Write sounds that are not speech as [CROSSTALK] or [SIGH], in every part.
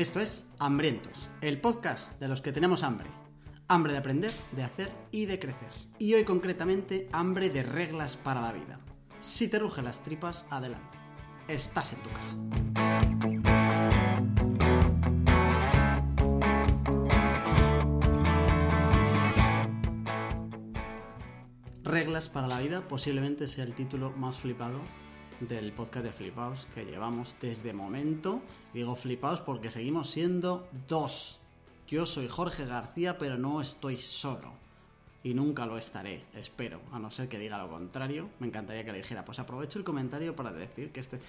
Esto es Hambrientos, el podcast de los que tenemos hambre. Hambre de aprender, de hacer y de crecer. Y hoy concretamente hambre de reglas para la vida. Si te rugen las tripas, adelante. Estás en tu casa. Reglas para la vida posiblemente sea el título más flipado del podcast de Flipaos que llevamos desde momento. Digo Flipaos porque seguimos siendo dos. Yo soy Jorge García, pero no estoy solo. Y nunca lo estaré, espero, a no ser que diga lo contrario. Me encantaría que le dijera. Pues aprovecho el comentario para decir que este.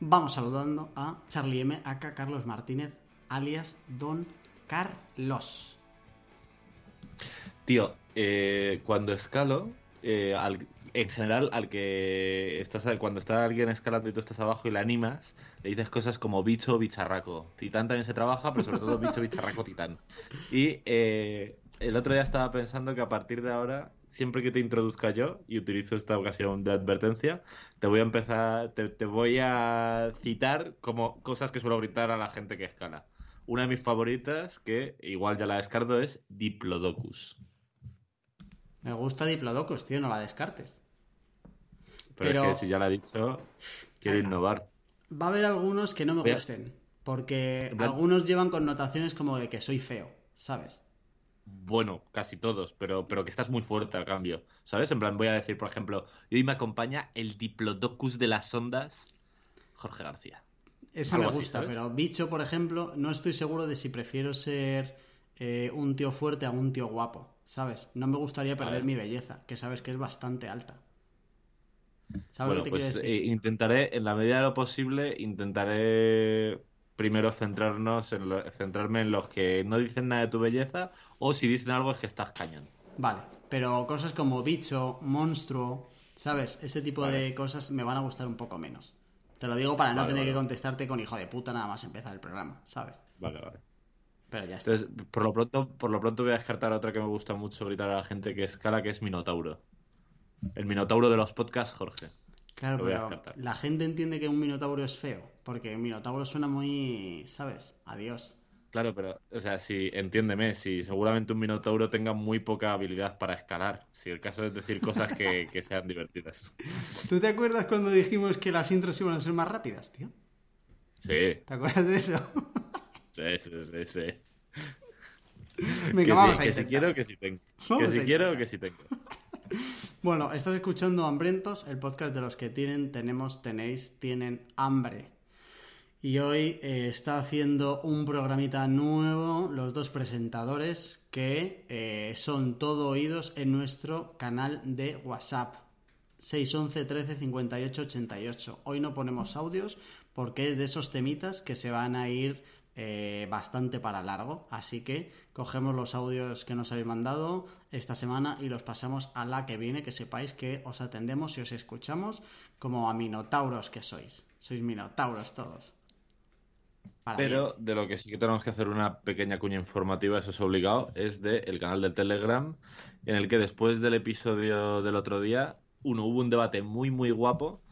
Vamos saludando a Charlie M. acá Carlos Martínez, alias Don Carlos. Tío, eh, cuando escalo, eh, en general, al que estás cuando está alguien escalando y tú estás abajo y le animas, le dices cosas como bicho bicharraco. Titán también se trabaja, pero sobre todo bicho, bicharraco, titán. Y eh, el otro día estaba pensando que a partir de ahora, siempre que te introduzca yo, y utilizo esta ocasión de advertencia, te voy a empezar, te voy a citar como cosas que suelo gritar a la gente que escala. Una de mis favoritas, que igual ya la descarto, es Diplodocus. Me gusta Diplodocus, tío, no la descartes. Pero, Pero- es que si ya la he dicho, quiero Ah, innovar. Va a haber algunos que no me gusten. Porque algunos llevan connotaciones como de que soy feo, ¿sabes? Bueno, casi todos, pero, pero que estás muy fuerte al cambio. ¿Sabes? En plan, voy a decir, por ejemplo, y hoy me acompaña el Diplodocus de las ondas, Jorge García. Esa me gusta, pero bicho, por ejemplo, no estoy seguro de si prefiero ser eh, un tío fuerte a un tío guapo, ¿sabes? No me gustaría perder mi belleza, que sabes que es bastante alta. ¿Sabes Bueno, lo que te pues quiero eh, decir? intentaré, en la medida de lo posible, intentaré primero centrarnos en lo- centrarme en los que no dicen nada de tu belleza, o si dicen algo es que estás cañón. Vale, pero cosas como bicho, monstruo, ¿sabes? Ese tipo Vale. de cosas me van a gustar un poco menos. Te lo digo para no tener vale. que contestarte con hijo de puta nada más empezar el programa, ¿sabes? Vale, vale. Pero ya está. Entonces, por lo pronto, por lo pronto voy a descartar otra que me gusta mucho gritar a la gente que escala, que es Minotauro. El Minotauro de los podcasts, Jorge. Claro, pero la gente entiende que un minotauro es feo, porque un minotauro suena muy, ¿sabes? Adiós. Claro, pero, o sea, si, entiéndeme, si seguramente un Minotauro tenga muy poca habilidad para escalar. Si el caso es decir cosas que, [LAUGHS] que sean divertidas. ¿Tú te acuerdas cuando dijimos que las intros iban a ser más rápidas, tío? Sí, ¿Te acuerdas de eso? [LAUGHS] sí, sí, sí. sí. Venga, que, vamos a que si quiero, que si tengo. Vamos que si quiero, que si tengo. [LAUGHS] Bueno, estás escuchando Hambrientos, el podcast de los que tienen, tenemos, tenéis, tienen hambre. Y hoy eh, está haciendo un programita nuevo los dos presentadores que eh, son todo oídos en nuestro canal de WhatsApp. 611 13 58 88. Hoy no ponemos audios porque es de esos temitas que se van a ir eh, bastante para largo. Así que cogemos los audios que nos habéis mandado esta semana y los pasamos a la que viene. Que sepáis que os atendemos y os escuchamos como a minotauros que sois. Sois minotauros todos. Para Pero de lo que sí que tenemos que hacer una pequeña cuña informativa, eso es obligado, es del canal del Telegram, en el que después del episodio del otro día, uno, hubo un debate muy, muy guapo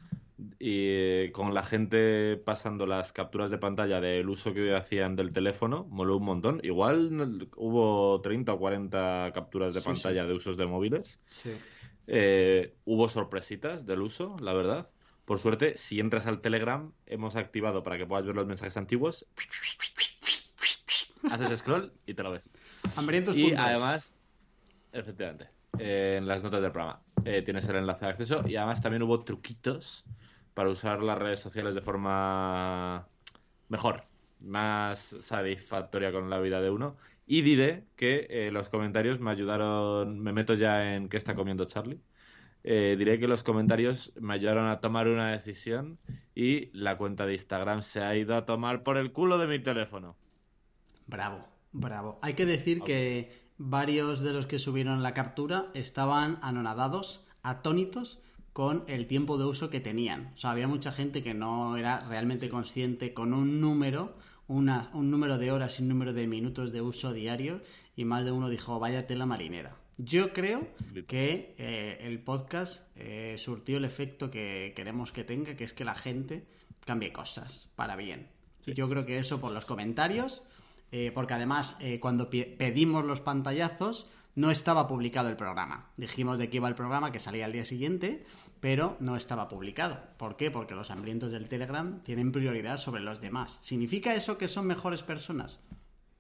y, con la gente pasando las capturas de pantalla del uso que hacían del teléfono, moló un montón. Igual hubo 30 o 40 capturas de Sí, pantalla de usos de móviles. Sí. Eh, hubo sorpresitas del uso, la verdad. Por suerte, si entras al Telegram, hemos activado para que puedas ver los mensajes antiguos. Haces scroll y te lo ves. Hambrientos. Y puntos. además, efectivamente, eh, en las notas del programa eh, tienes el enlace de acceso. Y además también hubo truquitos para usar las redes sociales de forma mejor, más satisfactoria con la vida de uno. Y diré que eh, los comentarios me ayudaron, me meto ya en qué está comiendo Charlie. Eh, diré que los comentarios me ayudaron a tomar una decisión y la cuenta de Instagram se ha ido a tomar por el culo de mi teléfono. Bravo, bravo. Hay que decir que varios de los que subieron la captura estaban anonadados, atónitos con el tiempo de uso que tenían. O sea, había mucha gente que no era realmente consciente con un número, una- un número de horas y un número de minutos de uso diario y más de uno dijo, vaya tela marinera. Yo creo que eh, el podcast eh, surtió el efecto que queremos que tenga, que es que la gente cambie cosas para bien. Yo creo que eso por los comentarios, eh, porque además eh, cuando pedimos los pantallazos no estaba publicado el programa. Dijimos de qué iba el programa, que salía al día siguiente, pero no estaba publicado. ¿Por qué? Porque los hambrientos del Telegram tienen prioridad sobre los demás. ¿Significa eso que son mejores personas?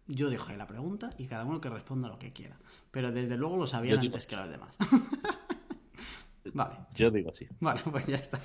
Yo dejo ahí la pregunta y cada uno que responda lo que quiera. Pero desde luego lo sabían antes que los demás. [LAUGHS] Vale. Yo digo sí. Vale, [LAUGHS] pues ya está.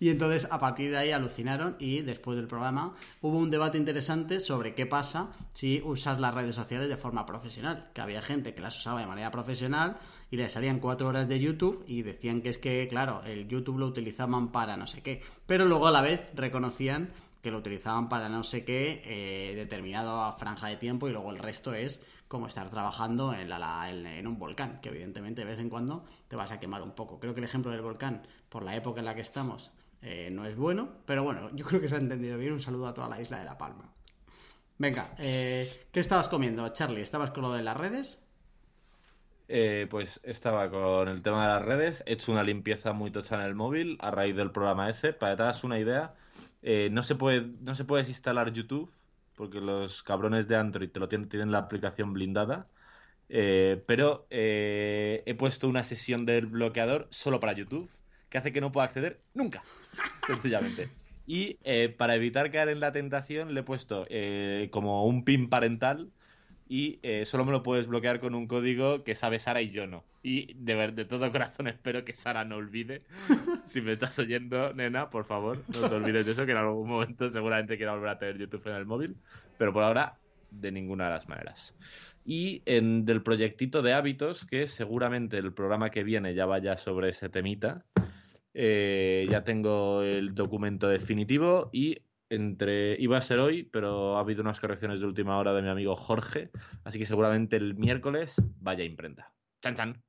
Y entonces a partir de ahí alucinaron y después del programa hubo un debate interesante sobre qué pasa si usas las redes sociales de forma profesional. Que había gente que las usaba de manera profesional y le salían cuatro horas de YouTube y decían que es que, claro, el YouTube lo utilizaban para no sé qué. Pero luego a la vez reconocían que lo utilizaban para no sé qué eh, determinada franja de tiempo y luego el resto es como estar trabajando en, la, en, un volcán, que evidentemente de vez en cuando te vas a quemar un poco. Creo que el ejemplo del volcán, por la época en la que estamos, eh, no es bueno, pero bueno, yo creo que se ha entendido bien. Un saludo a toda la isla de La Palma. Venga, eh, ¿qué estabas comiendo, Charlie? ¿Estabas con lo de las redes? pues estaba con el tema de las redes, he hecho una limpieza muy tocha en el móvil a raíz del programa ese. Para que te hagas una idea, eh, no, se puede, no se puede instalar YouTube porque los cabrones de Android te lo tienen, tienen la aplicación blindada. Eh, pero eh, he puesto una sesión del bloqueador solo para YouTube que hace que no pueda acceder nunca, [LAUGHS] sencillamente. Y para evitar caer en la tentación le he puesto como un pin parental y eh, solo me lo puedes bloquear con un código que sabe Sara y yo no. Y de, ver, de todo corazón [LAUGHS] espero que Sara no olvide. [LAUGHS] si me estás oyendo, nena, por favor, no te olvides de eso, que en algún momento seguramente quiera volver a tener YouTube en el móvil. Pero por ahora, de ninguna de las maneras. Y en, del proyectito de hábitos, que seguramente el programa que viene ya vaya sobre ese temita. Eh, ya tengo el documento definitivo y entre iba a ser hoy, pero ha habido unas correcciones de última hora de mi amigo Jorge, así que seguramente el miércoles vaya a imprenta. Chan chan.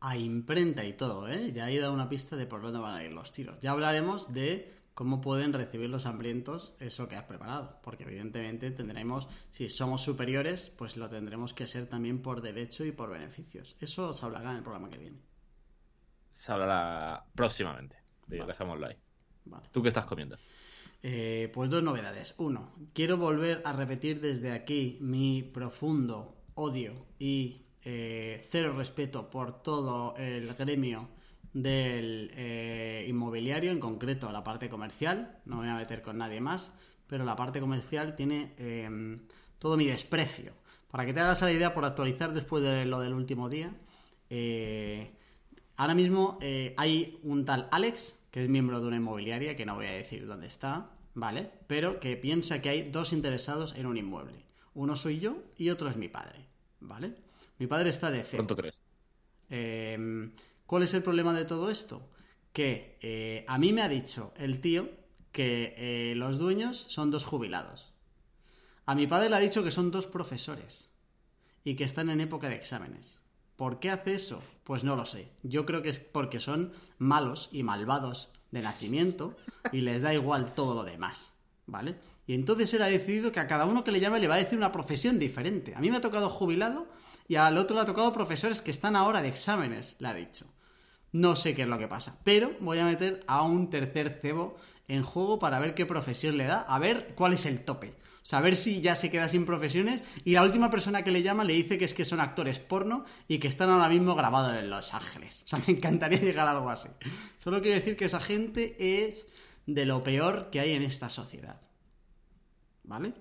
A imprenta y todo, ¿eh? Ya he dado una pista de por dónde van a ir los tiros. Ya hablaremos de cómo pueden recibir los hambrientos eso que has preparado, porque evidentemente tendremos, si somos superiores, pues lo tendremos que ser también por derecho y por beneficios. Eso se hablará en el programa que viene. Se hablará próximamente. Dejémoslo ahí. ¿Tú qué estás comiendo? Eh, pues dos novedades. Uno, quiero volver a repetir desde aquí mi profundo odio y eh, cero respeto por todo el gremio del eh, inmobiliario, en concreto la parte comercial. No me voy a meter con nadie más, pero la parte comercial tiene em, todo mi desprecio. Para que te hagas la idea, por actualizar después de lo del último día, ahora mismo hay un tal Alex que es miembro de una inmobiliaria, que no voy a decir dónde está, ¿vale? Pero que piensa que hay dos interesados en un inmueble. Uno soy yo y otro es mi padre, ¿vale? Mi padre está de cero. Pronto tres. Em, ¿Cuál es el problema de todo esto? Que eh, a mí me ha dicho el tío que eh, los dueños son dos jubilados. A mi padre le ha dicho que son dos profesores y que están en época de exámenes. ¿Por qué hace eso? Pues no lo sé. Yo creo que es porque son malos y malvados de nacimiento y les da igual todo lo demás, ¿vale? Y entonces él ha decidido que a cada uno que le llame le va a decir una profesión diferente. A mí me ha tocado jubilado y al otro le ha tocado profesores que están ahora de exámenes, le ha dicho. No sé qué es lo que pasa, pero voy a meter a un tercer cebo en juego para ver qué profesión le da, a ver cuál es el tope saber si ya se queda sin profesiones y la última persona que le llama le dice que es que son actores porno y que están ahora mismo grabados en Los Ángeles. O sea, me encantaría llegar a algo así. Solo quiero decir que esa gente es de lo peor que hay en esta sociedad. ¿Vale?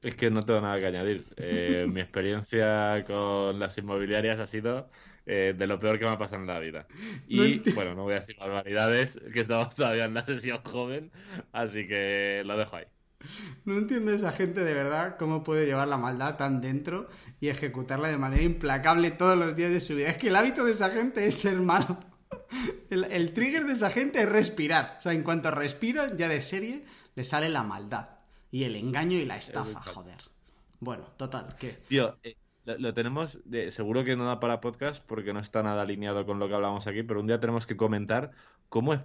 Es que no tengo nada que añadir. Eh, mi experiencia con las inmobiliarias ha sido eh, de lo peor que me ha pasado en la vida. Y bueno, no voy a decir barbaridades, que estamos todavía en la sesión joven, así que lo dejo ahí. [LAUGHS] No entiendo esa gente de verdad cómo puede llevar la maldad tan dentro y ejecutarla de manera implacable todos los días de su vida. Es que el hábito de esa gente es ser malo. [LAUGHS] El, trigger de esa gente es respirar. O sea, en cuanto respiran, ya de serie, le sale la maldad. Y el engaño y la estafa, joder. Bueno, total, ¿qué? Tío, eh, lo, tenemos, de, seguro que no da para podcast porque no está nada alineado con lo que hablamos aquí, pero un día tenemos que comentar cómo es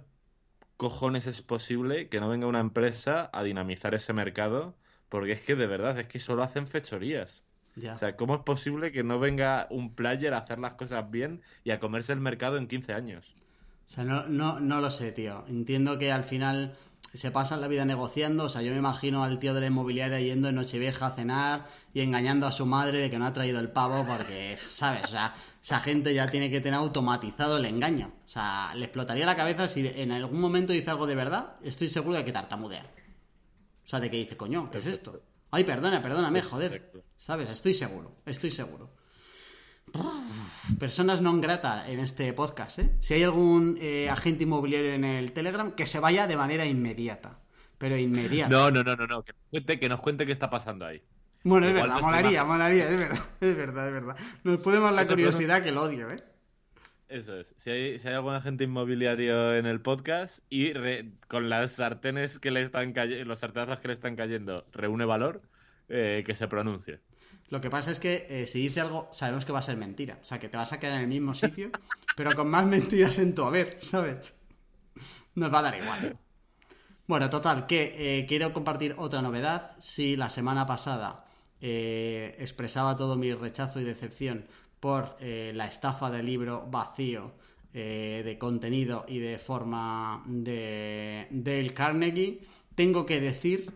cojones es posible que no venga una empresa a dinamizar ese mercado? Porque es que de verdad, es que solo hacen fechorías. O sea, ¿cómo es posible que no venga un player a hacer las cosas bien y a comerse el mercado en 15 años? O sea, no, no, no lo sé, tío. Entiendo que al final se pasan la vida negociando. O sea, yo me imagino al tío de la inmobiliaria yendo en Nochevieja a cenar y engañando a su madre de que no ha traído el pavo porque, ¿sabes? O sea, esa gente ya tiene que tener automatizado el engaño. O sea, le explotaría la cabeza si en algún momento dice algo de verdad, estoy seguro de que tartamudea. O sea, de que dice, coño, ¿qué es esto? Ay, perdona, perdóname, joder. ¿Sabes? Estoy seguro, estoy seguro. Personas non grata en este podcast, ¿eh? Si hay algún eh, agente inmobiliario en el Telegram, que se vaya de manera inmediata. Pero inmediata. No, no, no, no, no. Que nos cuente, que nos cuente qué está pasando ahí. Bueno, es verdad, molaría, molaría, es verdad, [LAUGHS] es verdad, es verdad. Nos puede más la curiosidad que el odio, ¿eh? Eso es. Si hay, si hay algún agente inmobiliario en el podcast y con las sartenes que le están cayendo, los sartenazos que le están cayendo, reúne valor, eh, que se pronuncie. Lo que pasa es que eh, si dice algo, sabemos que va a ser mentira. O sea, que te vas a quedar en el mismo sitio, [LAUGHS] pero con más mentiras en tu haber, ¿sabes? Nos va a dar igual. Bueno, total, que eh, quiero compartir otra novedad. Si la semana pasada eh, expresaba todo mi rechazo y decepción por la estafa del libro vacío de contenido y de forma de Dale Carnegie, tengo que decir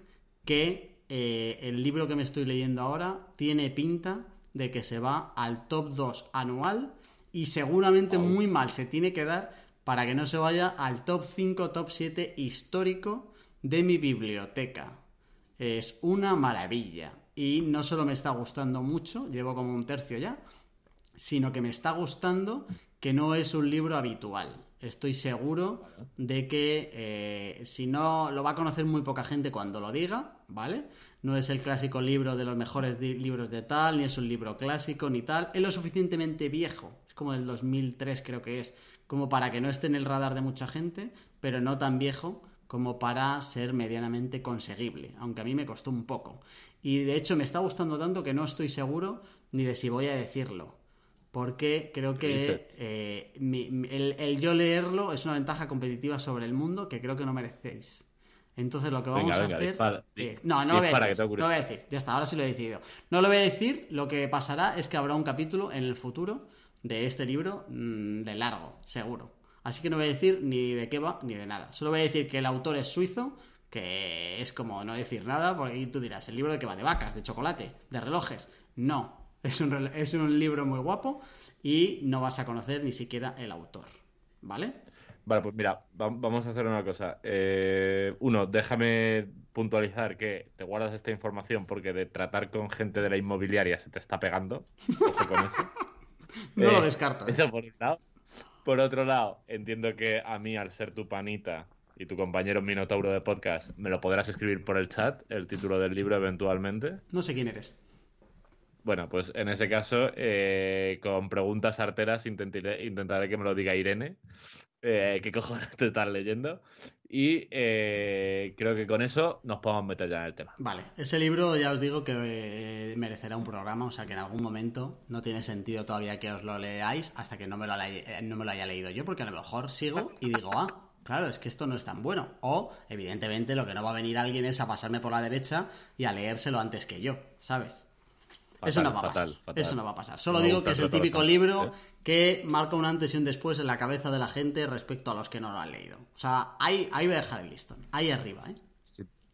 que eh, el libro que me estoy leyendo ahora tiene pinta de que se va al top 2 anual y seguramente muy mal se tiene que dar para que no se vaya al top 5, top 7 histórico de mi biblioteca. Es una maravilla. Y no solo me está gustando mucho, llevo como un tercio ya, sino que me está gustando que no es un libro habitual. Estoy seguro de que eh, si no lo va a conocer muy poca gente cuando lo diga, ¿vale? No es el clásico libro de los mejores libros de tal, ni es un libro clásico, ni tal. Es lo suficientemente viejo, es como del 2003 creo que es, como para que no esté en el radar de mucha gente, pero no tan viejo como para ser medianamente conseguible, aunque a mí me costó un poco. Y de hecho me está gustando tanto que no estoy seguro ni de si voy a decirlo porque creo que eh, el, yo leerlo es una ventaja competitiva sobre el mundo que creo que no merecéis. Entonces lo que vamos a hacer... no, no, voy a decir, no voy a decir, ya está, ahora sí lo he decidido. No lo voy a decir, lo que pasará es que habrá un capítulo en el futuro de este libro mm, de largo, seguro. Así que no voy a decir ni de qué va ni de nada. Solo voy a decir que el autor es suizo, que es como no decir nada, porque tú dirás, el libro de qué va, de vacas, de chocolate, de relojes. No, es un, es un libro muy guapo y no vas a conocer ni siquiera el autor. ¿Vale? Vale, pues mira, vamos a hacer una cosa. Eh, uno, déjame puntualizar que te guardas esta información porque de tratar con gente de la inmobiliaria se te está pegando. con eso. [LAUGHS] no lo eh, descarto. Eso por un lado. Por otro lado, entiendo que a mí, al ser tu panita y tu compañero Minotauro de podcast, me lo podrás escribir por el chat, el título del libro eventualmente. No sé quién eres. Bueno, pues en ese caso, eh, con preguntas arteras intentaré, intentaré que me lo diga Irene. Eh, ¿Qué cojones te estás leyendo? Y eh, creo que con eso nos podemos meter ya en el tema. Vale, ese libro ya os digo que merecerá un programa, o sea que en algún momento no tiene sentido todavía que os lo leáis hasta que no me lo, no me lo haya leído yo, porque a lo mejor sigo y digo, ah, claro, es que esto no es tan bueno. O, evidentemente, lo que no va a venir alguien es a pasarme por la derecha y a leérselo antes que yo, ¿sabes? eso no va a pasar. Eso no va a pasar. Solo digo que es el típico libro que marca un antes y un después en la cabeza de la gente respecto a los que no lo han leído. O sea, ahí, ahí voy a dejar el listón. Ahí arriba, ¿eh?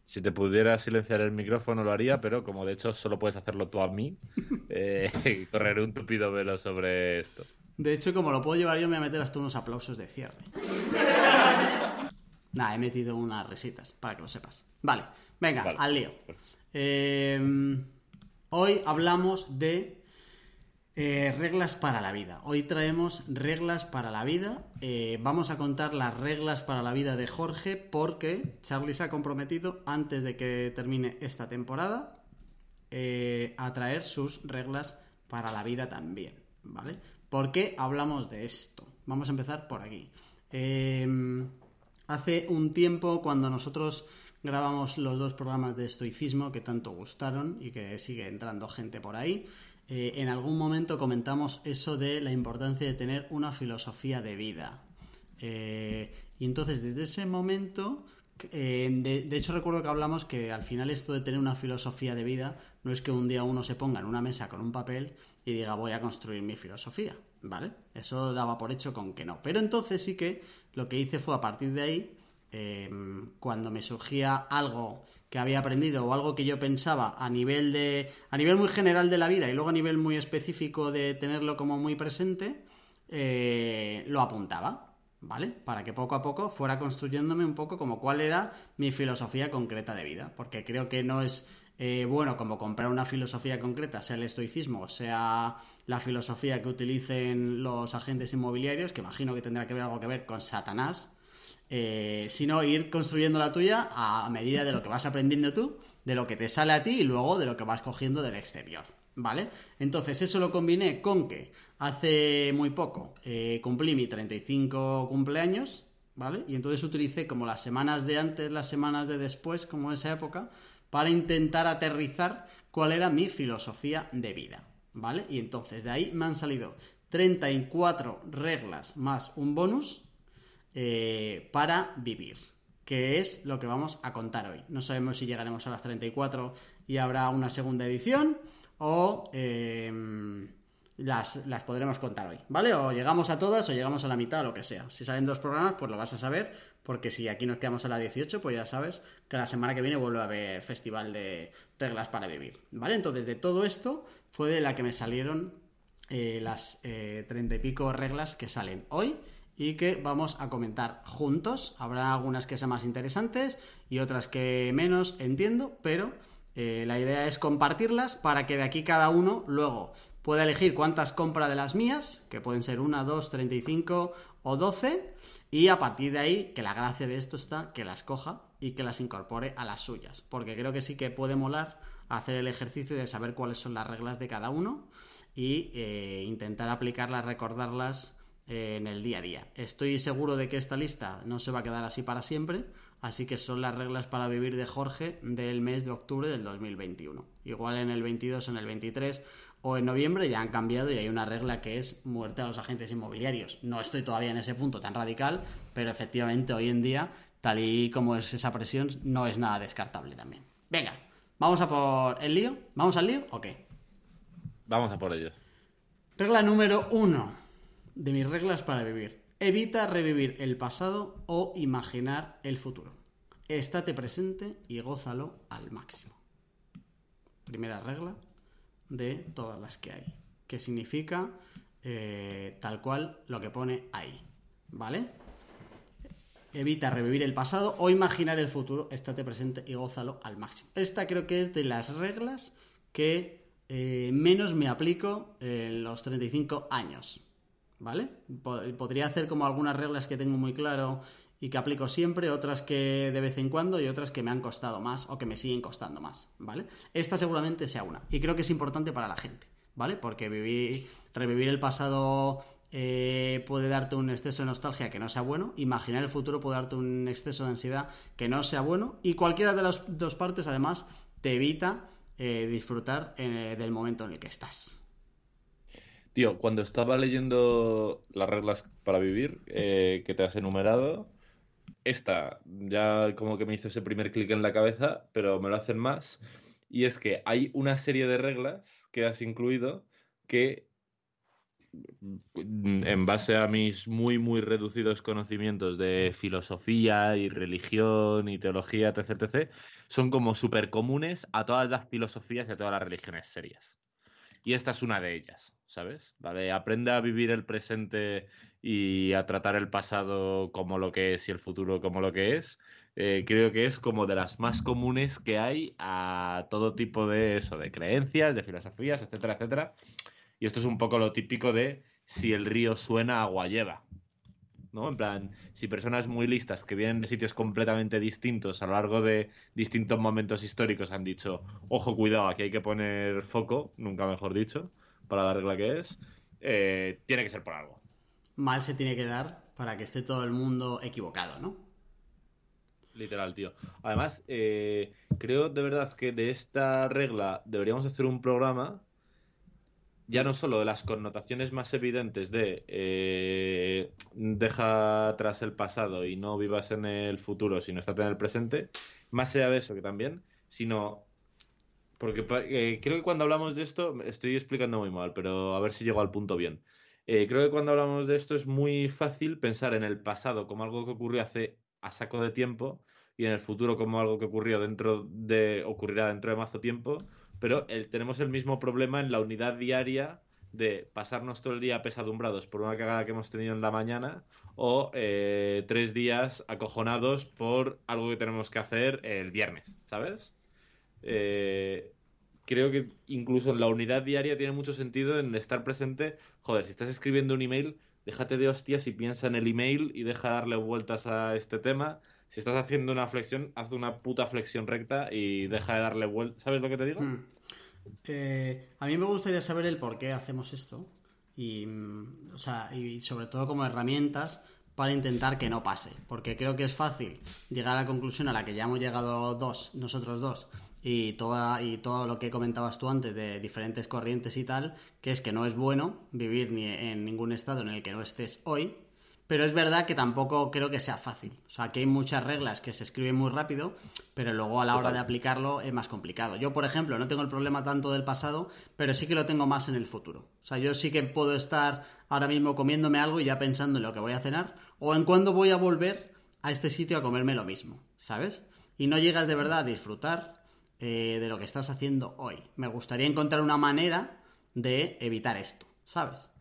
Si, te pudiera silenciar el micrófono lo haría, pero como de hecho solo puedes hacerlo tú a mí, [LAUGHS] eh, [LAUGHS] correré un tupido velo sobre esto. De hecho, como lo puedo llevar yo, me voy a meter hasta unos aplausos de cierre. Nada, he metido unas resitas, para que lo sepas. Vale, venga, al lío. Eh... Hoy hablamos de eh, reglas para la vida. Hoy traemos reglas para la vida. Eh, vamos a contar las reglas para la vida de Jorge porque Charlie se ha comprometido antes de que termine esta temporada eh, a traer sus reglas para la vida también. ¿Vale? ¿Por qué hablamos de esto? Vamos a empezar por aquí. Hace un tiempo cuando nosotros grabamos los dos programas de estoicismo que tanto gustaron y que sigue entrando gente por ahí. Eh, en algún momento comentamos eso de la importancia de tener una filosofía de vida. Eh, y entonces desde ese momento, eh, de, de, hecho recuerdo que hablamos que al final esto de tener una filosofía de vida no es que un día uno se ponga en una mesa con un papel y diga voy a construir mi filosofía, ¿vale? Eso daba por hecho con que no. Pero entonces sí que lo que hice fue a partir de ahí em, cuando me surgía algo que había aprendido o algo que yo pensaba a nivel de a nivel muy general de la vida y luego a nivel muy específico de tenerlo como muy presente eh, lo apuntaba vale para que poco a poco fuera construyéndome un poco como cuál era mi filosofía concreta de vida porque creo que no es eh, bueno como comprar una filosofía concreta sea el estoicismo sea la filosofía que utilicen los agentes inmobiliarios que imagino que tendrá que ver algo que ver con Satanás eh, sino ir construyendo la tuya a medida de lo que vas aprendiendo tú, de lo que te sale a ti y luego de lo que vas cogiendo del exterior. ¿Vale? Entonces eso lo combiné con que hace muy poco eh, cumplí mi 35 cumpleaños, ¿vale? Y entonces utilicé como las semanas de antes, las semanas de después, como esa época, para intentar aterrizar cuál era mi filosofía de vida, ¿vale? Y entonces de ahí me han salido 34 reglas más un bonus eh, para vivir, que es lo que vamos a contar hoy. No sabemos si llegaremos a las 34 y habrá una segunda edición o em, las, podremos contar hoy, ¿vale? O llegamos a todas o llegamos a la mitad lo que sea. Si salen dos programas, pues lo vas a saber, porque si aquí nos quedamos a la 18, pues ya sabes que la semana que viene vuelve a haber festival de reglas para vivir, ¿vale? Entonces, de todo esto fue de la que me salieron eh, las eh, treinta y pico reglas que salen hoy y que vamos a comentar juntos. Habrá algunas que sean más interesantes y otras que menos, entiendo, pero eh, la idea es compartirlas para que de aquí cada uno luego pueda elegir cuántas compra de las mías, que pueden ser una, dos, 35 o 12, y a partir de ahí, que la gracia de esto está que las coja y que las incorpore a las suyas, porque creo que sí que puede molar hacer el ejercicio de saber cuáles son las reglas de cada uno y eh, intentar aplicarlas, recordarlas en el día a día. Estoy seguro de que esta lista no se va a quedar así para siempre, así que son las reglas para vivir de Jorge del mes de octubre del 2021. Igual en el 22, en el 23 o en noviembre ya han cambiado y hay una regla que es muerte a los agentes inmobiliarios. No estoy todavía en ese punto tan radical, pero efectivamente hoy en día, tal y como es esa presión, no es nada descartable también. Venga, vamos a por el lío. ¿Vamos al lío o qué? Vamos a por ello. Regla número uno de mis reglas para vivir. Evita revivir el pasado o imaginar el futuro. Estate presente y gózalo al máximo. Primera regla de todas las que hay. Que significa eh, tal cual lo que pone ahí. ¿Vale? Evita revivir el pasado o imaginar el futuro. Estate presente y gózalo al máximo. Esta creo que es de las reglas que eh, menos me aplico en los 35 años. ¿vale? Podría hacer como algunas reglas que tengo muy claro y que aplico siempre, otras que de vez en cuando y otras que me han costado más o que me siguen costando más, ¿vale? Esta seguramente sea una y creo que es importante para la gente, ¿vale? Porque vivir, revivir el pasado eh, puede darte un exceso de nostalgia que no sea bueno, imaginar el futuro puede darte un exceso de ansiedad que no sea bueno y cualquiera de las dos partes además te evita eh, disfrutar eh, del momento en el que estás. Tío, cuando estaba leyendo las reglas para vivir que te has enumerado, esta ya como que me hizo ese primer clic en la cabeza, pero me lo hacen más. Y es que hay una serie de reglas que has incluido que, mm, en base a mis muy, muy reducidos conocimientos de filosofía y religión y teología, etc., etc., son como súper comunes a todas las filosofías y a todas las religiones serias. Y esta es una de ellas. ¿sabes? La de aprende a vivir el presente y a tratar el pasado como lo que es y el futuro como lo que es, eh, creo que es como de las más comunes que hay a todo tipo de eso, de creencias, de filosofías, etcétera, etcétera. Y esto es un poco lo típico de si el río suena, agua lleva. ¿no? En plan, si personas muy listas que vienen de sitios completamente distintos a lo largo de distintos momentos históricos han dicho, ojo, cuidado, aquí hay que poner foco, nunca mejor dicho, para la regla que es, eh, tiene que ser por algo. Mal se tiene que dar para que esté todo el mundo equivocado, ¿no? Literal, tío. Además, eh, creo de verdad que de esta regla deberíamos hacer un programa ya no solo de las connotaciones más evidentes de eh, deja atrás el pasado y no vivas en el futuro, sino estate en el presente, más allá de eso que también, sino porque eh, creo que cuando hablamos de esto, estoy explicando muy mal, pero a ver si llego al punto bien. Eh, creo que cuando hablamos de esto es muy fácil pensar en el pasado como algo que ocurrió hace a saco de tiempo y en el futuro como algo que ocurrió dentro de ocurrirá dentro de mazo tiempo, pero tenemos el mismo problema en la unidad diaria de pasarnos todo el día pesadumbrados por una cagada que hemos tenido en la mañana o eh, tres días acojonados por algo que tenemos que hacer el viernes, ¿sabes? Eh, creo que incluso en la unidad diaria tiene mucho sentido en estar presente. Joder, si estás escribiendo un email, déjate de hostias y piensa en el email y deja darle vueltas a este tema. Si estás haciendo una flexión, haz una puta flexión recta y deja de darle vueltas. ¿Sabes lo que te digo? Hmm. Eh, a mí me gustaría saber el por qué hacemos esto y, mm, o sea, y sobre todo como herramientas para intentar que no pase, porque creo que es fácil llegar a la conclusión a la que ya hemos llegado dos, nosotros dos, y, toda, y todo lo que comentabas tú antes de diferentes corrientes y tal, que es que no es bueno vivir ni en ningún estado en el que no estés hoy, pero es verdad que tampoco creo que sea fácil. O sea, que hay muchas reglas que se escriben muy rápido, pero luego a la hora de aplicarlo es más complicado. Yo, por ejemplo, no tengo el problema tanto del pasado, pero sí que lo tengo más en el futuro. O sea, yo sí que puedo estar ahora mismo comiéndome algo y ya pensando en lo que voy a cenar, o en cuándo voy a volver a este sitio a comerme lo mismo, ¿sabes? Y no llegas de verdad a disfrutar eh, de lo que estás haciendo hoy. Me gustaría encontrar una manera de evitar esto, ¿sabes?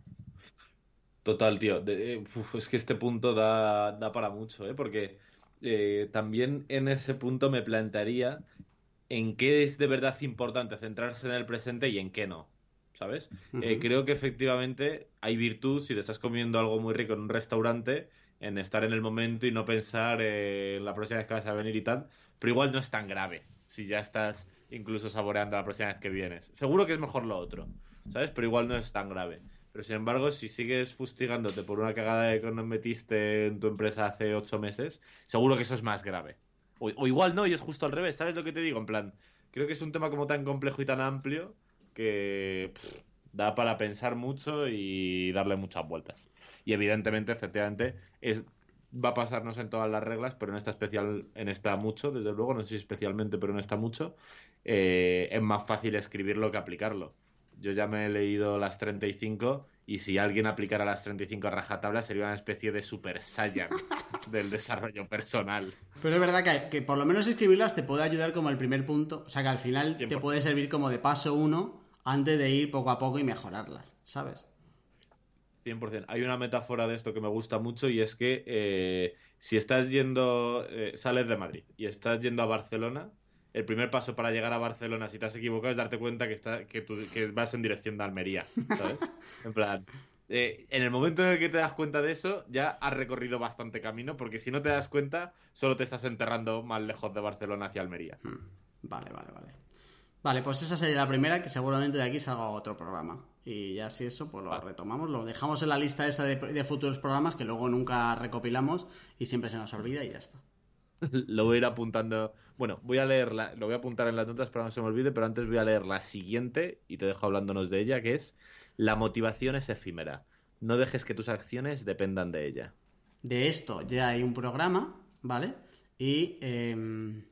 Total, tío. Eh, es que este punto da, da para mucho, ¿eh? Porque eh, también en ese punto me plantearía en qué es de verdad importante centrarse en el presente y en qué no. ¿Sabes? Eh, creo que efectivamente hay virtud si te estás comiendo algo muy rico en un restaurante, en estar en el momento y no pensar en la próxima vez que vas a venir y tal. Pero igual no es tan grave si ya estás incluso saboreando la próxima vez que vienes. Seguro que es mejor lo otro, ¿sabes? Pero igual no es tan grave. Pero sin embargo, si sigues fustigándote por una cagada que no metiste en tu empresa hace ocho meses, seguro que eso es más grave. O, igual no, y es justo al revés, ¿sabes lo que te digo? En plan, creo que es un tema como tan complejo y tan amplio que da para pensar mucho y darle muchas vueltas. Y evidentemente, efectivamente, es, va a pasarnos en todas las reglas, pero en esta especial, en esta mucho, desde luego, no sé si especialmente, pero en esta mucho, eh, es más fácil escribirlo que aplicarlo yo ya me he leído las 35 y si alguien aplicara las 35 a rajatabla sería una especie de super saiyan [LAUGHS] del desarrollo personal. Pero es verdad que, que, por lo menos escribirlas te puede ayudar como el primer punto, o sea que al final te puede servir como de paso uno antes de ir poco a poco y mejorarlas, ¿sabes? 100%. Hay una metáfora de esto que me gusta mucho y es que eh, si estás yendo, eh, sales de Madrid y estás yendo a Barcelona, el primer paso para llegar a Barcelona, si te has equivocado, es darte cuenta que, está, que, que vas en dirección de Almería, ¿sabes? [LAUGHS] en plan, eh, en el momento en el que te das cuenta de eso, ya has recorrido bastante camino, porque si no te das cuenta, solo te estás enterrando más lejos de Barcelona hacia Almería. Hmm. Vale, vale, vale. Vale, pues esa sería la primera, que seguramente de aquí salga otro programa. Y ya si eso, pues lo retomamos, lo dejamos en la lista esa de futuros programas que luego nunca recopilamos y siempre se nos olvida y ya está. [LAUGHS] lo voy a ir apuntando. Bueno, voy a leerla, lo voy a apuntar en las notas para que no se me olvide, pero antes voy a leer la siguiente y te dejo hablándonos de ella, que es la motivación es efímera. No dejes que tus acciones dependan de ella. De esto ya hay un programa, ¿vale? Y em,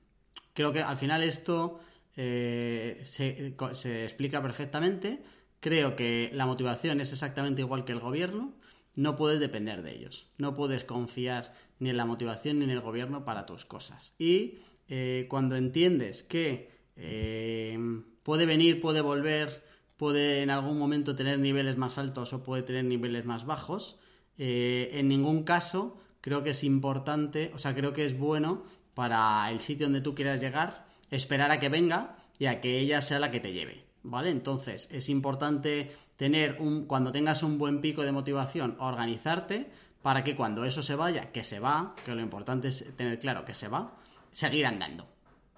creo que al final esto eh, se, se explica perfectamente. Creo que la motivación es exactamente igual que el gobierno. No puedes depender de ellos. No puedes confiar ni en la motivación ni en el gobierno para tus cosas. Y eh, cuando entiendes que eh, puede venir, puede volver, puede en algún momento tener niveles más altos o puede tener niveles más bajos, eh, en ningún caso creo que es importante, o sea, creo que es bueno para el sitio donde tú quieras llegar, esperar a que venga y a que ella sea la que te lleve. ¿Vale? Entonces es importante tener un, cuando tengas un buen pico de motivación, organizarte, para que cuando eso se vaya, que se va, que lo importante es tener claro que se va, seguir andando,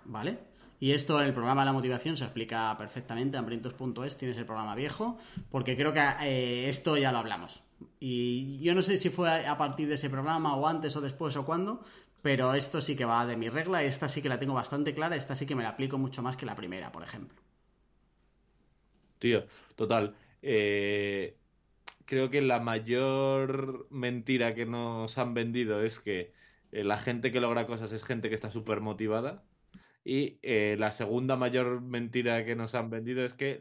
¿vale? Y esto en el programa de la motivación se explica perfectamente, hambrientos.es tienes el programa viejo, porque creo que eh, esto ya lo hablamos. Y yo no sé si fue a partir de ese programa o antes o después o cuándo, pero esto sí que va de mi regla, esta sí que la tengo bastante clara, esta sí que me la aplico mucho más que la primera, por ejemplo. Tío, total. Eh, creo que la mayor mentira que nos han vendido es que eh, la gente que logra cosas es gente que está súper motivada. Y eh, la segunda mayor mentira que nos han vendido es que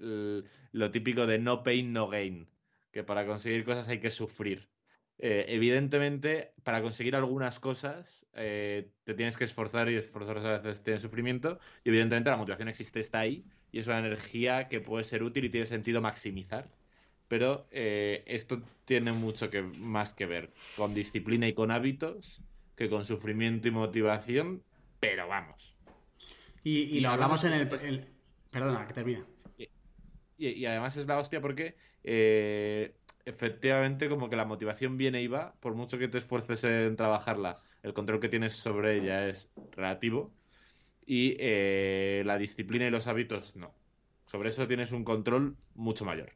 lo típico de no pain, no gain. Que para conseguir cosas hay que sufrir. evidentemente, para conseguir algunas cosas, te tienes que esforzar y esforzar a veces tiene sufrimiento. Y evidentemente la motivación existe, está ahí, y es una energía que puede ser útil y tiene sentido maximizar. Pero eh, esto tiene mucho que, más que ver con disciplina y con hábitos que con sufrimiento y motivación, pero vamos. Y, lo hablamos en el, Perdona, que termina. Y, además es la hostia porque efectivamente como que la motivación viene y va, por mucho que te esfuerces en trabajarla, el control que tienes sobre ella es relativo y eh, la disciplina y los hábitos no. Sobre eso tienes un control mucho mayor.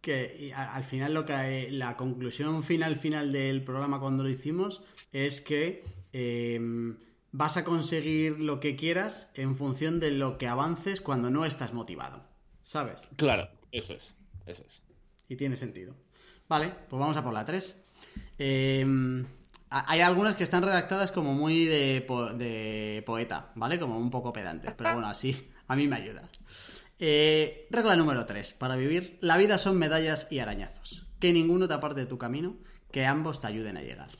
Que al final lo que la conclusión final final del programa cuando lo hicimos es que em, vas a conseguir lo que quieras en función de lo que avances cuando no estás motivado. ¿Sabes? Claro, eso es. Eso es. Y tiene sentido. Vale, pues vamos a por la 3. Em, hay algunas que están redactadas como muy de, poeta, ¿vale? Como un poco pedantes, pero bueno, así a mí me ayuda. Eh, regla número 3. Para vivir, la vida son medallas y arañazos. Que ninguno te aparte de tu camino, que ambos te ayuden a llegar.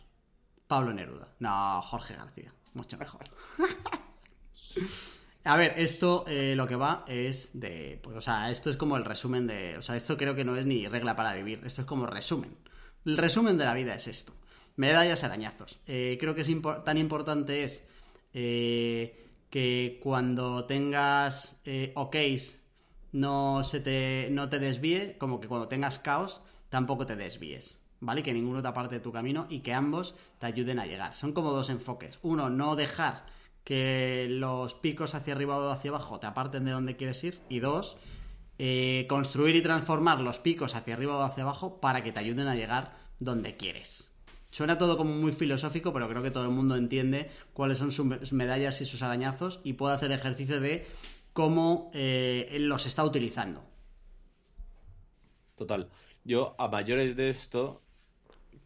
Pablo Neruda. No, Jorge García. Mucho mejor. [LAUGHS] A ver, esto eh, lo que va es de. Pues, o sea, esto es como el resumen de. O sea, esto creo que no es ni regla para vivir, esto es como resumen. El resumen de la vida es esto: medallas, arañazos. Eh, creo que es tan importante es eh, que cuando tengas OKs no, se te, no te desvíe, como que cuando tengas caos tampoco te desvíes. ¿Vale? Que ninguno te aparte de tu camino y que ambos te ayuden a llegar. Son como dos enfoques. Uno, no dejar que los picos hacia arriba o hacia abajo te aparten de donde quieres ir. Y dos, eh, construir y transformar los picos hacia arriba o hacia abajo para que te ayuden a llegar donde quieres. Suena todo como muy filosófico, pero creo que todo el mundo entiende cuáles son sus medallas y sus arañazos y puede hacer ejercicio de cómo eh, los está utilizando. Total. Yo, a mayores de esto,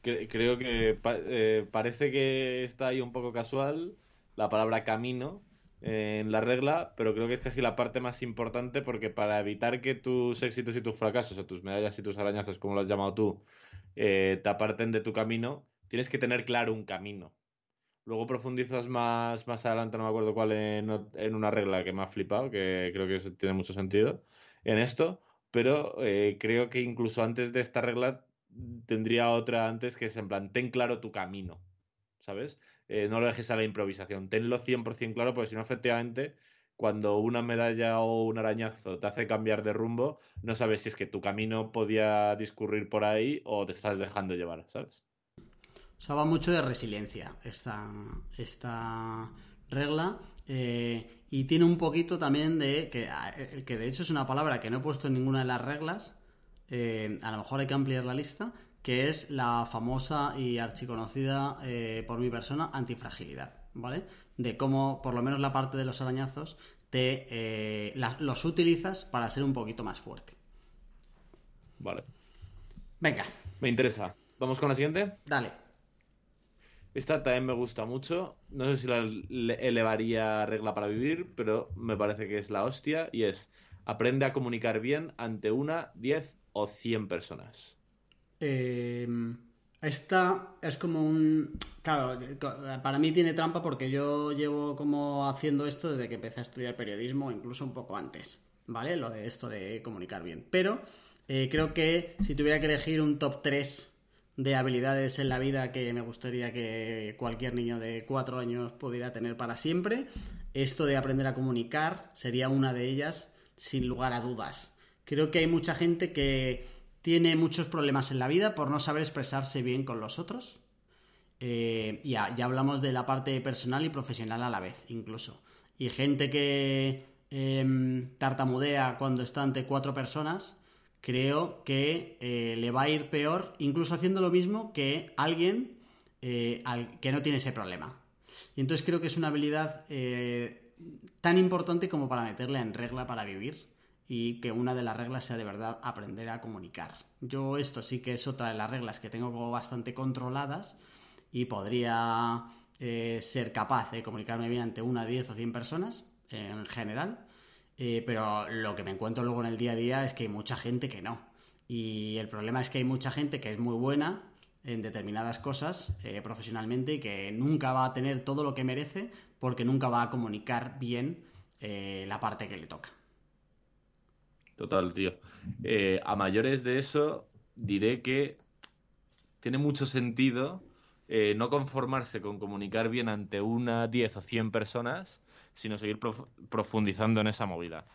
creo que eh, parece que está ahí un poco casual, la palabra camino en la regla, pero creo que es casi la parte más importante porque para evitar que tus éxitos y tus fracasos, o tus medallas y tus arañazos, como lo has llamado tú, eh, te aparten de tu camino, tienes que tener claro un camino. Luego profundizas más, más adelante, no me acuerdo cuál, en, una regla que me ha flipado, que creo que tiene mucho sentido en esto, pero eh, creo que incluso antes de esta regla tendría otra antes que es en plan, ten claro tu camino, ¿sabes? Eh, no lo dejes a la improvisación. Tenlo 100% claro, porque si no, efectivamente, cuando una medalla o un arañazo te hace cambiar de rumbo, no sabes si es que tu camino podía discurrir por ahí o te estás dejando llevar, ¿sabes? O sea, va mucho de resiliencia esta, esta regla. Eh, y tiene un poquito también de que, eh, que de hecho es una palabra que no he puesto en ninguna de las reglas. a lo mejor hay que ampliar la lista, que es la famosa y archiconocida eh, por mi persona antifragilidad, ¿vale? De cómo, por lo menos la parte de los arañazos, te eh, los utilizas para ser un poquito más fuerte. Vale. Venga. Me interesa. ¿Vamos con la siguiente? Dale. Esta también me gusta mucho. No sé si la elevaría regla para vivir, pero me parece que es la hostia y es aprende a comunicar bien ante una, diez o cien personas. Eh, esta es como un... Claro, para mí tiene trampa porque yo llevo como haciendo esto desde que empecé a estudiar periodismo, incluso un poco antes, ¿vale? Lo de esto de comunicar bien. Pero eh, creo que si tuviera que elegir un top 3 de habilidades en la vida que me gustaría que cualquier niño de 4 años pudiera tener para siempre, esto de aprender a comunicar sería una de ellas sin lugar a dudas. Creo que hay mucha gente que tiene muchos problemas en la vida por no saber expresarse bien con los otros. Eh, ya, ya hablamos de la parte personal y profesional a la vez, incluso. Y gente que em, tartamudea cuando está ante cuatro personas, creo que eh, le va a ir peor, incluso haciendo lo mismo que alguien eh, que no tiene ese problema. Y entonces creo que es una habilidad tan importante como para meterla en regla para vivir y que una de las reglas sea de verdad aprender a comunicar. Yo esto sí que es otra de las reglas que tengo como bastante controladas y podría eh, ser capaz de comunicarme bien ante una, diez o cien personas en general, eh, pero lo que me encuentro luego en el día a día es que hay mucha gente que no. Y el problema es que hay mucha gente que es muy buena, en determinadas cosas eh, profesionalmente y que nunca va a tener todo lo que merece porque nunca va a comunicar bien eh, la parte que le toca. Total, tío. Eh, a mayores de eso, diré que tiene mucho sentido no conformarse con comunicar bien ante una, 10 o 100 personas, sino seguir profundizando en esa movida.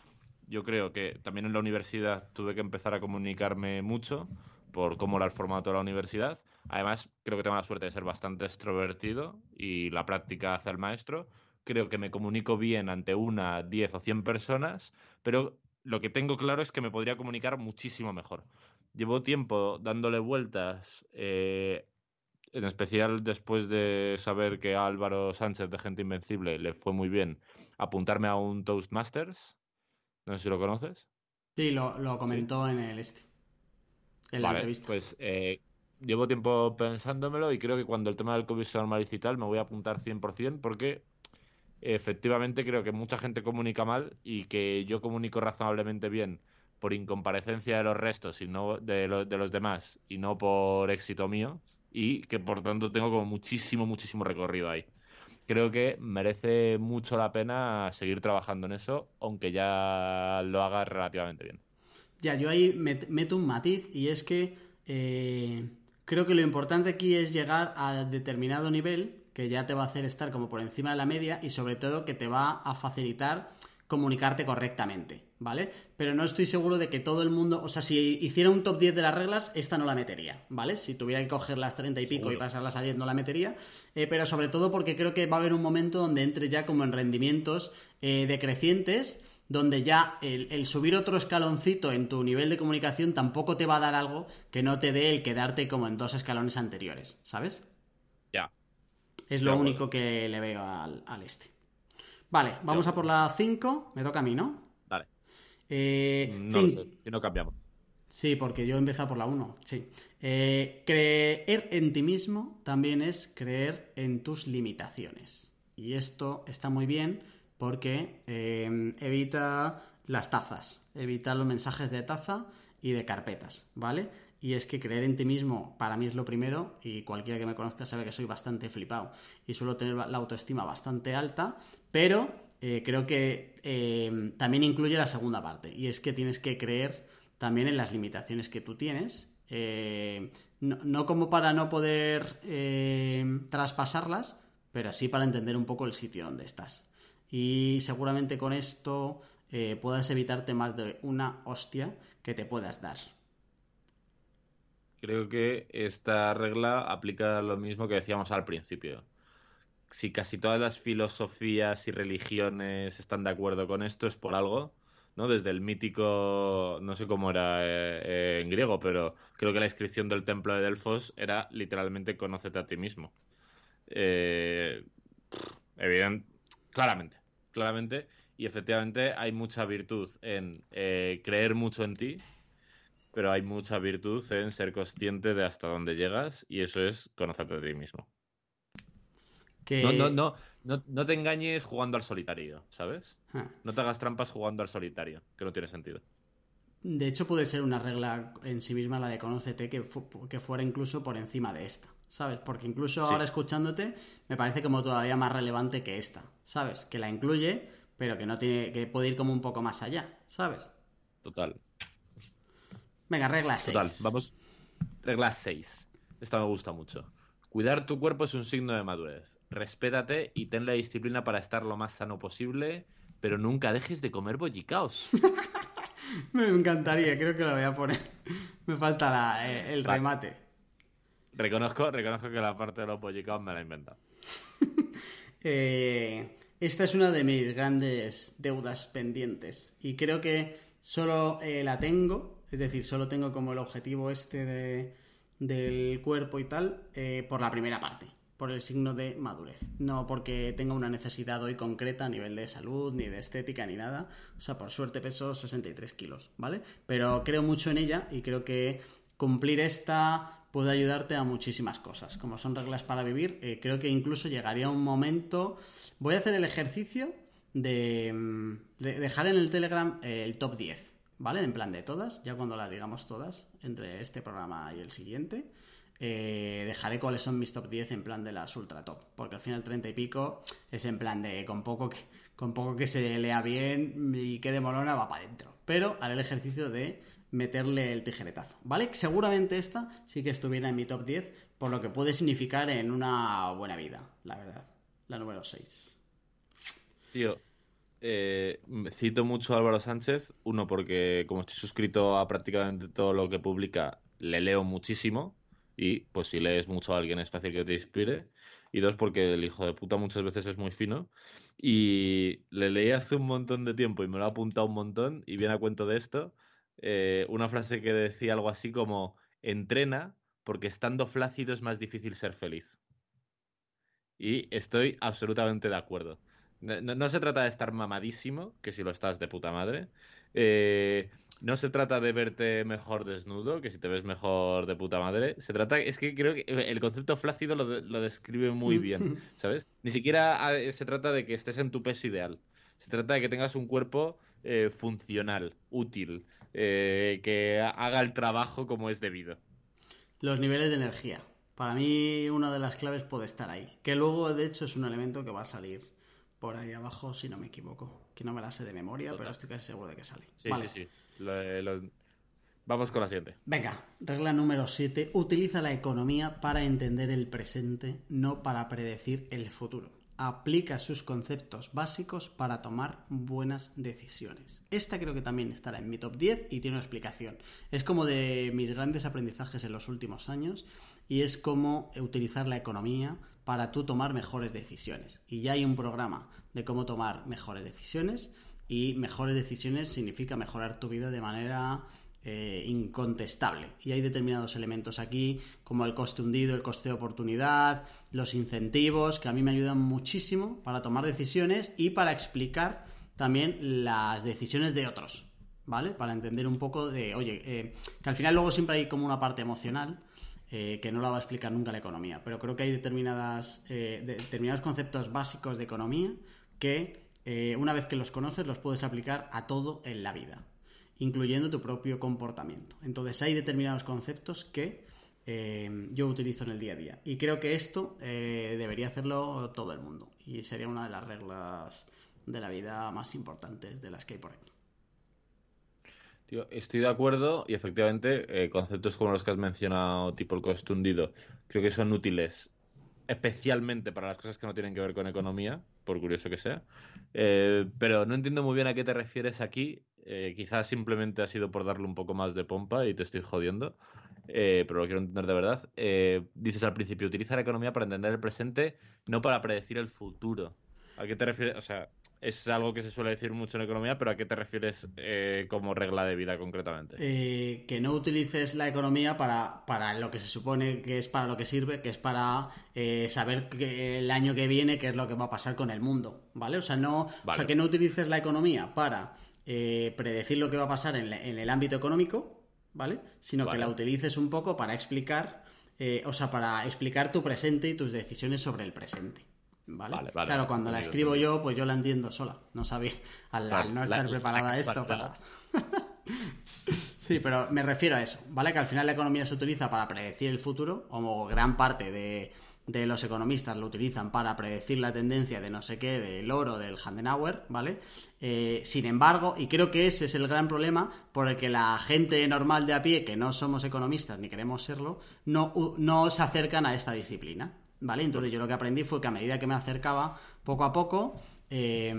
Yo creo que también en la universidad tuve que empezar a comunicarme mucho por cómo era el formato de la universidad. Además, creo que tengo la suerte de ser bastante extrovertido y la práctica hace el maestro. Creo que me comunico bien ante una, diez o cien personas, pero lo que tengo claro es que me podría comunicar muchísimo mejor. Llevo tiempo dándole vueltas, eh, en especial después de saber que a Álvaro Sánchez de Gente Invencible le fue muy bien apuntarme a un Toastmasters. No sé si lo conoces. Sí, lo, comentó en el este vale, Pues eh, llevo tiempo pensándomelo y creo que cuando el tema del COVID se normalice y tal, me voy a apuntar 100% porque efectivamente creo que mucha gente comunica mal y que yo comunico razonablemente bien por incomparecencia de los restos y no de, de los demás y no por éxito mío y que por tanto tengo como muchísimo, muchísimo recorrido ahí. Creo que merece mucho la pena seguir trabajando en eso, aunque ya lo haga relativamente bien. Ya, yo ahí meto un matiz y es que eh, creo que lo importante aquí es llegar a determinado nivel que ya te va a hacer estar como por encima de la media y sobre todo que te va a facilitar comunicarte correctamente, ¿vale? Pero no estoy seguro de que todo el mundo, o sea, si hiciera un top 10 de las reglas, esta no la metería, ¿vale? Si tuviera que coger las 30 y pico y pasarlas a 10 no la metería, eh, pero sobre todo porque creo que va a haber un momento donde entre ya como en rendimientos eh, decrecientes donde ya el, subir otro escaloncito en tu nivel de comunicación tampoco te va a dar algo que no te dé el quedarte como en dos escalones anteriores, ¿sabes? Ya. Es lo único que le veo al, este. Vale, vamos a por la 5. Me toca a mí, ¿no? Vale. Eh, no lo sé, si no cambiamos. Sí, porque yo he empezado por la 1. Sí. Eh, creer en ti mismo también es creer en tus limitaciones. Y esto está muy bien porque eh, evita las tazas, evita los mensajes de taza y de carpetas, ¿vale? Y es que creer en ti mismo para mí es lo primero y cualquiera que me conozca sabe que soy bastante flipado y suelo tener la autoestima bastante alta, pero eh, creo que eh, también incluye la segunda parte y es que tienes que creer también en las limitaciones que tú tienes, no, no, como para no poder traspasarlas, pero sí para entender un poco el sitio donde estás y seguramente con esto eh, puedas evitarte más de una hostia que te puedas dar. Creo que esta regla aplica lo mismo que decíamos al principio. Si casi todas las filosofías y religiones están de acuerdo con esto es por algo, ¿no? Desde el mítico, no sé cómo era eh, eh, en griego, pero creo que la inscripción del templo de Delfos era literalmente conócete a ti mismo. evidente, claramente, claramente. Y efectivamente hay mucha virtud en eh, creer mucho en ti, pero hay mucha virtud en ser consciente de hasta dónde llegas y eso es conocerte a ti mismo. No, no, no, no, no te engañes jugando al solitario, ¿sabes? Ah. No te hagas trampas jugando al solitario, que no tiene sentido. De hecho, puede ser una regla en sí misma la de conócete que, que fuera incluso por encima de esta. ¿sabes? Porque incluso ahora escuchándote me parece como todavía más relevante que esta, ¿sabes? Que la incluye, pero que no tiene, que puede ir como un poco más allá, ¿sabes? Total. Venga, regla 6. Total, vamos. Regla 6. Esta me gusta mucho. Cuidar tu cuerpo es un signo de madurez. Respétate y ten la disciplina para estar lo más sano posible, pero nunca dejes de comer bollicaos. [LAUGHS] me encantaría, creo que lo voy a poner. Me falta eh, el remate. Reconozco, reconozco que la parte de los pollicaos me la he inventado. [LAUGHS] Eh, esta es una de mis grandes deudas pendientes y creo que solo eh, la tengo, es decir, solo tengo como el objetivo este de, del cuerpo y tal por la primera parte, por el signo de madurez, no porque tenga una necesidad hoy concreta a nivel de salud, ni de estética, ni nada, o sea, por suerte peso 63 kilos, ¿vale? Pero creo mucho en ella y creo que cumplir esta puede ayudarte a muchísimas cosas. Como son reglas para vivir, eh, creo que incluso llegaría un momento. Voy a hacer el ejercicio de, mm, dejar en el Telegram eh, el top 10, ¿vale? En plan de todas, ya cuando las digamos todas, entre este programa y el siguiente. Eh, dejaré cuáles son mis top 10 en plan de las ultra top. Porque al final 30 y pico es en plan de con poco que, con poco que se lea bien y quede molona va para adentro. Pero haré el ejercicio de meterle el tijeretazo, ¿vale? Seguramente esta sí que estuviera en mi top 10 por lo que puede significar en una buena vida, la verdad. La número 6. Tío, eh, cito mucho a Álvaro Sánchez, uno porque como estoy suscrito a prácticamente todo lo que publica, le leo muchísimo y pues si lees mucho a alguien es fácil que te inspire. Y dos, porque el hijo de puta muchas veces es muy fino. Y le leí hace un montón de tiempo y me lo ha apuntado un montón y viene a cuento de esto. Eh, una frase que decía algo así como, entrena porque estando flácido es más difícil ser feliz. Y estoy absolutamente de acuerdo. No, se trata de estar mamadísimo, que si lo estás de puta madre. Eh, no se trata de verte mejor desnudo, que si te ves mejor de puta madre. Se trata, es que creo que el concepto flácido lo, describe muy bien, [LAUGHS] ¿sabes? Ni siquiera ah, se trata de que estés en tu peso ideal. Se trata de que tengas un cuerpo eh, funcional, útil, eh, que haga el trabajo como es debido. Los niveles de energía. Para mí una de las claves puede estar ahí. Que luego, de hecho, es un elemento que va a salir por ahí abajo, si no me equivoco. Que no me la sé de memoria, pero estoy casi seguro de que sale. Sí, sí, sí. Vamos con la siguiente. Venga, regla número 7. Utiliza la economía para entender el presente, no para predecir el futuro aplica sus conceptos básicos para tomar buenas decisiones. Esta creo que también estará en mi top 10 y tiene una explicación. Es como de mis grandes aprendizajes en los últimos años y es cómo utilizar la economía para tú tomar mejores decisiones. Y ya hay un programa de cómo tomar mejores decisiones y mejores decisiones significa mejorar tu vida de manera eh, incontestable. Y hay determinados elementos aquí, como el coste hundido, el coste de oportunidad, los incentivos, que a mí me ayudan muchísimo para tomar decisiones y para explicar también las decisiones de otros, ¿vale? Para entender un poco de, oye, eh, que al final luego siempre hay como una parte emocional. Eh, que no la va a explicar nunca la economía, pero creo que hay determinadas, determinados conceptos básicos de economía que una vez que los conoces los puedes aplicar a todo en la vida incluyendo tu propio comportamiento. Entonces hay determinados conceptos que eh, yo utilizo en el día a día. Y creo que esto eh, debería hacerlo todo el mundo. Y sería una de las reglas de la vida más importantes de las que hay por aquí. Tío, estoy de acuerdo y efectivamente eh, conceptos como los que has mencionado, tipo el coste hundido, creo que son útiles especialmente para las cosas que no tienen que ver con economía, por curioso que sea. pero no entiendo muy bien a qué te refieres aquí eh, quizás simplemente ha sido por darle un poco más de pompa y te estoy jodiendo, eh, pero lo quiero entender de verdad. Eh, dices al principio, utiliza la economía para entender el presente, no para predecir el futuro. ¿A qué te refieres? O sea, es algo que se suele decir mucho en economía, pero ¿a qué te refieres como regla de vida concretamente? que no utilices la economía para, para, lo que se supone que es para lo que sirve, que es para saber que el año que viene qué es lo que va a pasar con el mundo, ¿vale? O sea, no, o sea, que no utilices la economía para eh, predecir lo que va a pasar en, el ámbito económico, ¿vale? Sino que la utilices un poco para explicar, eh, o sea, para explicar tu presente y tus decisiones sobre el presente. ¿Vale? claro, cuando la escribo yo, pues yo la entiendo sola. No sabía, [LAUGHS] al, no estar preparada a esto. [LAUGHS] sí, pero me refiero a eso, ¿vale? Que al final la economía se utiliza para predecir el futuro, como gran parte de, de los economistas lo utilizan para predecir la tendencia de no sé qué, del oro, del Handenauer, ¿vale? Eh, sin embargo, y creo que ese es el gran problema por el que la gente normal de a pie, que no somos economistas ni queremos serlo, no, no se acercan a esta disciplina, ¿vale? Entonces yo lo que aprendí fue que a medida que me acercaba, poco a poco, eh,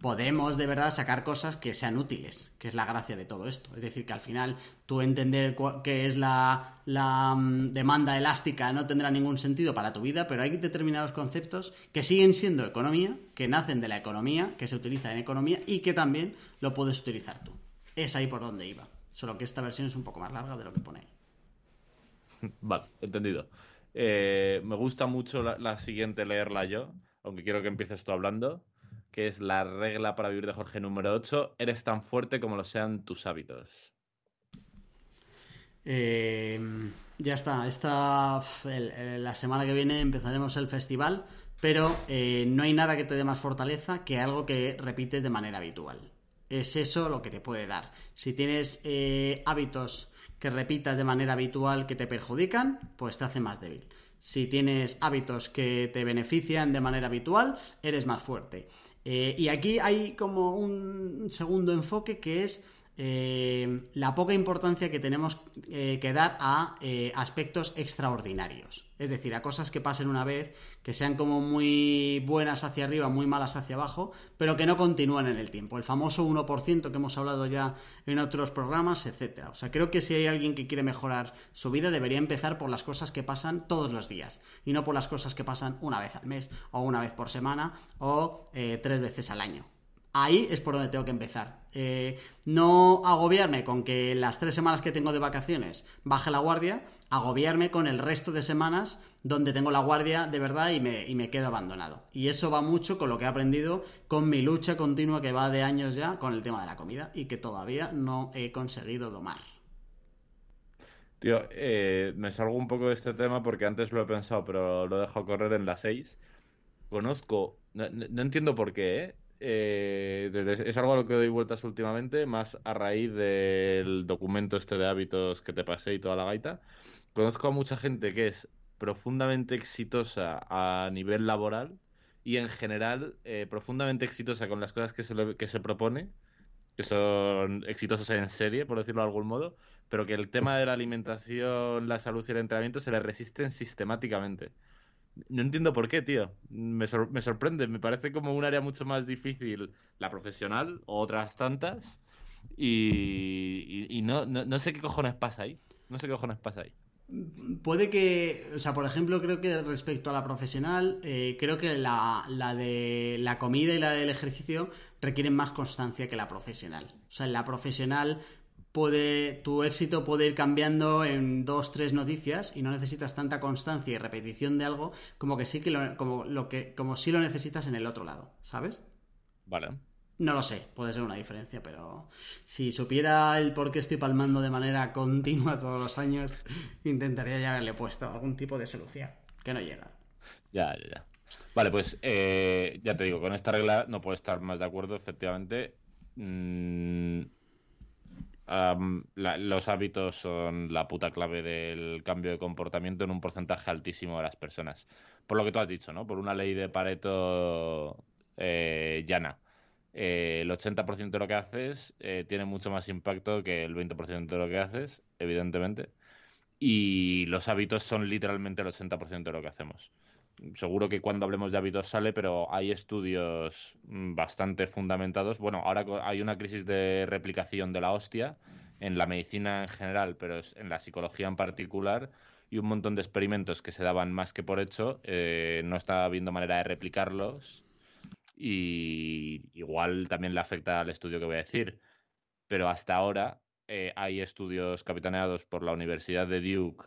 podemos de verdad sacar cosas que sean útiles, que es la gracia de todo esto. Es decir, que al final tú entender qué es la, mm, demanda elástica no tendrá ningún sentido para tu vida, pero hay determinados conceptos que siguen siendo economía, que nacen de la economía, que se utilizan en economía y que también lo puedes utilizar tú. Es ahí por donde iba. Solo que esta versión es un poco más larga de lo que pone ahí. [LAUGHS] Vale, entendido. Eh, me gusta mucho la, siguiente leerla yo, aunque quiero que empieces tú hablando que es la regla para vivir de Jorge número 8, eres tan fuerte como lo sean tus hábitos. Eh, ya está, esta, la semana que viene empezaremos el festival, pero eh, no hay nada que te dé más fortaleza que algo que repites de manera habitual. Es eso lo que te puede dar. Si tienes eh, hábitos que repitas de manera habitual que te perjudican, pues te hace más débil. Si tienes hábitos que te benefician de manera habitual, eres más fuerte. Eh, y aquí hay como un segundo enfoque que es eh, la poca importancia que tenemos eh, que dar a eh, aspectos extraordinarios. Es decir, a cosas que pasen una vez, que sean como muy buenas hacia arriba, muy malas hacia abajo, pero que no continúen en el tiempo. El famoso 1% que hemos hablado ya en otros programas, etc. O sea, creo que si hay alguien que quiere mejorar su vida, debería empezar por las cosas que pasan todos los días y no por las cosas que pasan una vez al mes, o una vez por semana, o tres veces al año ahí es por donde tengo que empezar. Eh, no agobiarme con que las tres semanas que tengo de vacaciones baje la guardia, agobiarme con el resto de semanas donde tengo la guardia de verdad y me, y me quedo abandonado. Y eso va mucho con lo que he aprendido con mi lucha continua que va de años ya con el tema de la comida y que todavía no he conseguido domar. Tío, eh, me salgo un poco de este tema porque antes lo he pensado, pero lo he dejado correr en las seis. Conozco, no entiendo por qué, ¿eh? Eh, es algo a lo que doy vueltas últimamente, más a raíz del documento este de hábitos que te pasé y toda la gaita. Conozco a mucha gente que es profundamente exitosa a nivel laboral y en general eh, profundamente exitosa con las cosas que se, que se propone, que son exitosas en serie, por decirlo de algún modo, pero que el tema de la alimentación, la salud y el entrenamiento se le resisten sistemáticamente. No entiendo por qué, tío. Me, sorprende. Me parece como un área mucho más difícil la profesional otras tantas. Y, no, no, sé qué cojones pasa ahí. No sé qué cojones pasa ahí. Puede que, o sea, por ejemplo, creo que respecto a la profesional, eh, creo que la, la, de la comida y la del ejercicio requieren más constancia que la profesional. O sea, en la profesional puede, tu éxito puede ir cambiando en dos, tres noticias y no necesitas tanta constancia y repetición de algo como que sí que lo, como lo que, como si lo necesitas en el otro lado, ¿sabes? Vale. No lo sé, puede ser una diferencia, pero si supiera el por qué estoy palmando de manera [LAUGHS] continua todos los años, intentaría ya haberle puesto algún tipo de solución, que no llega. Ya, ya, ya. Vale, pues eh, ya te digo, con esta regla no puedo estar más de acuerdo, efectivamente. Mm, los hábitos son la puta clave del cambio de comportamiento en un porcentaje altísimo de las personas. Por lo que tú has dicho, ¿no? Por una ley de Pareto eh, llana. Eh, el 80% de lo que haces eh, tiene mucho más impacto que el 20% de lo que haces, evidentemente. Y los hábitos son literalmente el 80% de lo que hacemos seguro que cuando hablemos de hábitos sale, pero hay estudios mm, bastante fundamentados. Bueno, ahora hay una crisis de replicación de la hostia en la medicina en general, pero en la psicología en particular, y un montón de experimentos que se daban más que por hecho, eh, no está habiendo manera de replicarlos. Y igual también le afecta al estudio que voy a decir. Pero hasta ahora eh, hay estudios capitaneados por la Universidad de Duke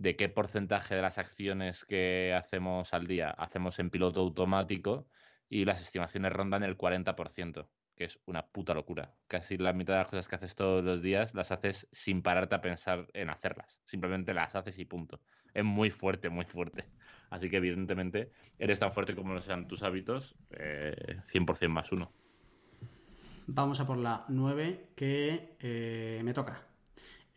de qué porcentaje de las acciones que hacemos al día hacemos en piloto automático y las estimaciones rondan el 40%, que es una puta locura. Casi la mitad de las cosas que haces todos los días las haces sin pararte a pensar en hacerlas. Simplemente las haces y punto. Es muy fuerte, muy fuerte. Así que evidentemente eres tan fuerte como lo sean tus hábitos, 100% eh, más uno. Vamos a por la 9 que eh, me toca.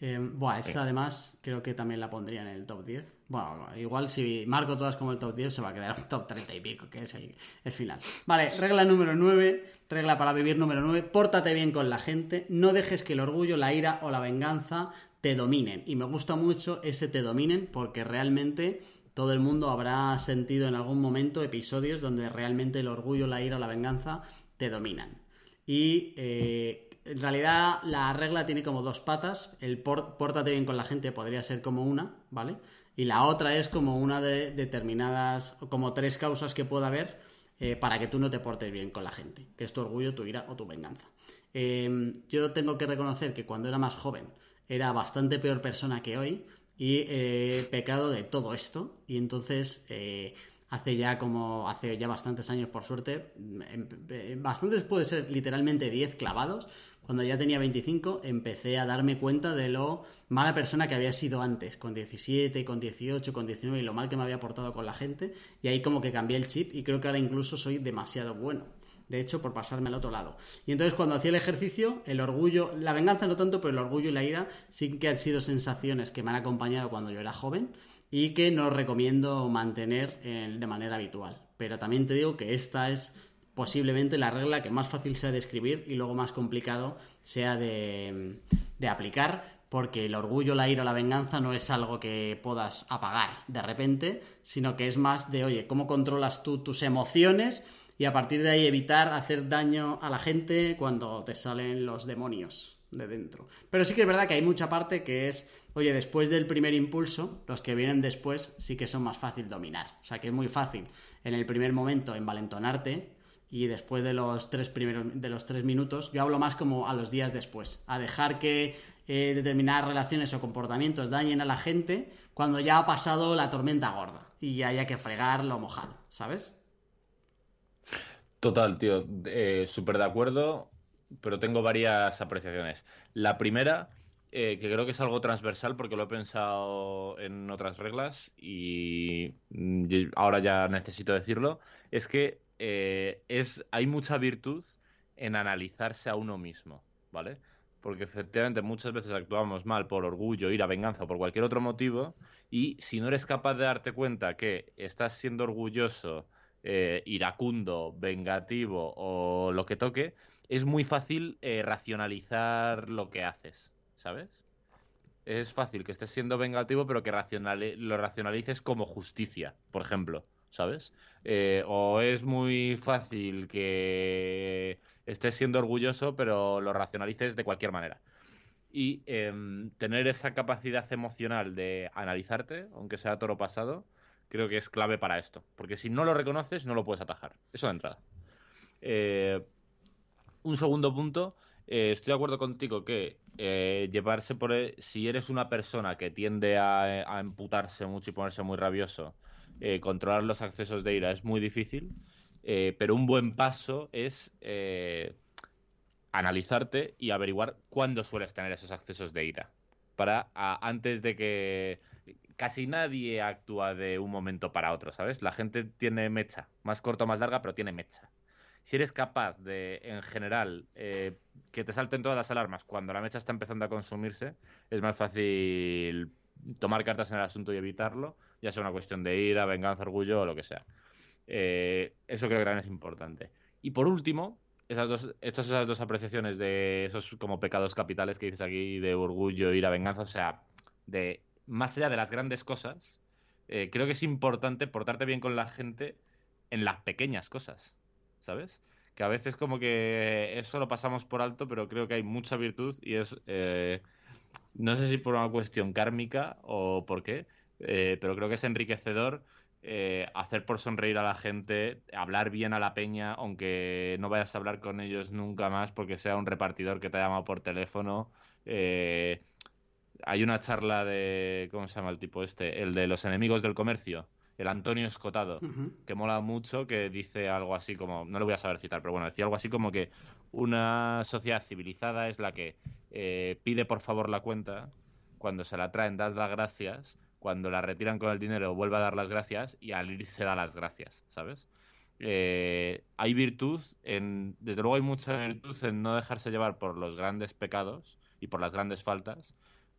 Eh, buah, esta además creo que también la pondría en el top 10. Bueno, igual si marco todas como el top 10 se va a quedar un top 30 y pico, que es el, final. Vale, regla número 9, regla para vivir número 9, pórtate bien con la gente, no dejes que el orgullo, la ira o la venganza te dominen. Y me gusta mucho ese te dominen porque realmente todo el mundo habrá sentido en algún momento episodios donde realmente el orgullo, la ira o la venganza te dominan. Y eh, en realidad la regla tiene como dos patas. El pórtate bien con la gente podría ser como una, ¿vale? Y la otra es como una de determinadas, como tres causas que pueda haber eh, para que tú no te portes bien con la gente, que es tu orgullo, tu ira o tu venganza. Em, yo tengo que reconocer que cuando era más joven era bastante peor persona que hoy y he pecado de todo esto y entonces eh, hace ya como, hace ya bastantes años por suerte, em, em, bastantes puede ser literalmente 10 clavados, cuando ya tenía 25, empecé a darme cuenta de lo mala persona que había sido antes, con 17, con 18, con 19, y lo mal que me había portado con la gente. Y ahí como que cambié el chip y creo que ahora incluso soy demasiado bueno. de hecho, por pasarme al otro lado. Y entonces cuando hacía el ejercicio, el orgullo, la venganza no tanto, pero el orgullo y la ira sí que han sido sensaciones que me han acompañado cuando yo era joven y que no recomiendo mantener de manera habitual. Pero también te digo que esta es posiblemente la regla que más fácil sea de escribir y luego más complicado sea de, aplicar, porque el orgullo, la ira o la venganza no es algo que puedas apagar de repente, sino que es más de, oye, ¿cómo controlas tú tus emociones? Y a partir de ahí evitar hacer daño a la gente cuando te salen los demonios de dentro. Pero sí que es verdad que hay mucha parte que es, oye, después del primer impulso, los que vienen después sí que son más fácil dominar. O sea que es muy fácil en el primer momento envalentonarte y después de los tres primeros de los tres minutos, yo hablo más como a los días después, a dejar que eh, determinadas relaciones o comportamientos dañen a la gente cuando ya ha pasado la tormenta gorda y haya que fregar lo mojado, ¿sabes? Total, tío, eh, súper de acuerdo pero tengo varias apreciaciones. La primera, eh, que creo que es algo transversal porque lo he pensado en otras reglas y mm, ahora ya necesito decirlo, es que eh, es, hay mucha virtud en analizarse a uno mismo, ¿vale? Porque efectivamente muchas veces actuamos mal por orgullo, ira, venganza o por cualquier otro motivo y si no eres capaz de darte cuenta que estás siendo orgulloso, eh, iracundo, vengativo o lo que toque, es muy fácil eh, racionalizar lo que haces, ¿sabes? Es fácil que estés siendo vengativo, pero que lo racionalices como justicia, por ejemplo, ¿sabes? Eh, o es muy fácil que estés siendo orgulloso, pero lo racionalices de cualquier manera. Y em, tener esa capacidad emocional de analizarte, aunque sea toro pasado, creo que es clave para esto. Porque si no lo reconoces, no lo puedes atajar. Eso de entrada. Eh, un segundo punto, eh, estoy de acuerdo contigo que eh, llevarse por... E, si eres una persona que tiende a, a emputarse mucho y ponerse muy rabioso, eh, controlar los accesos de ira es muy difícil, pero un buen paso es analizarte y averiguar cuándo sueles tener esos accesos de ira. Para antes de que casi nadie actúa de un momento para otro, ¿sabes? La gente tiene mecha, más corta o más larga, pero tiene mecha si eres capaz de, en general, eh, que te salten todas las alarmas cuando la mecha está empezando a consumirse, es más fácil tomar cartas en el asunto y evitarlo, ya sea una cuestión de ira, venganza, orgullo o lo que sea. Eh, eso creo que también es importante. Y por último, esas dos, hechas esas dos apreciaciones de esos como pecados capitales que dices aquí, de orgullo, ira, venganza, o sea, de más allá de las grandes cosas, eh, creo que es importante portarte bien con la gente en las pequeñas cosas. ¿sabes? Que a veces como que eso lo pasamos por alto, pero creo que hay mucha virtud y es, eh, no sé si por una cuestión kármica o por qué, eh, pero creo que es enriquecedor eh, hacer por sonreír a la gente, hablar bien a la peña, aunque no vayas a hablar con ellos nunca más porque sea un repartidor que te ha llamado por teléfono. hay una charla de, ¿cómo se llama el tipo este? El de los enemigos del comercio el Antonio Escotado, que mola mucho, que dice algo así como, no lo voy a saber citar, pero bueno, decía algo así como que una sociedad civilizada es la que eh, pide por favor la cuenta, cuando se la traen das las gracias, cuando la retiran con el dinero vuelve a dar las gracias y al irse da las gracias, ¿sabes? Eh, hay virtud en, desde luego hay mucha virtud en no dejarse llevar por los grandes pecados y por las grandes faltas,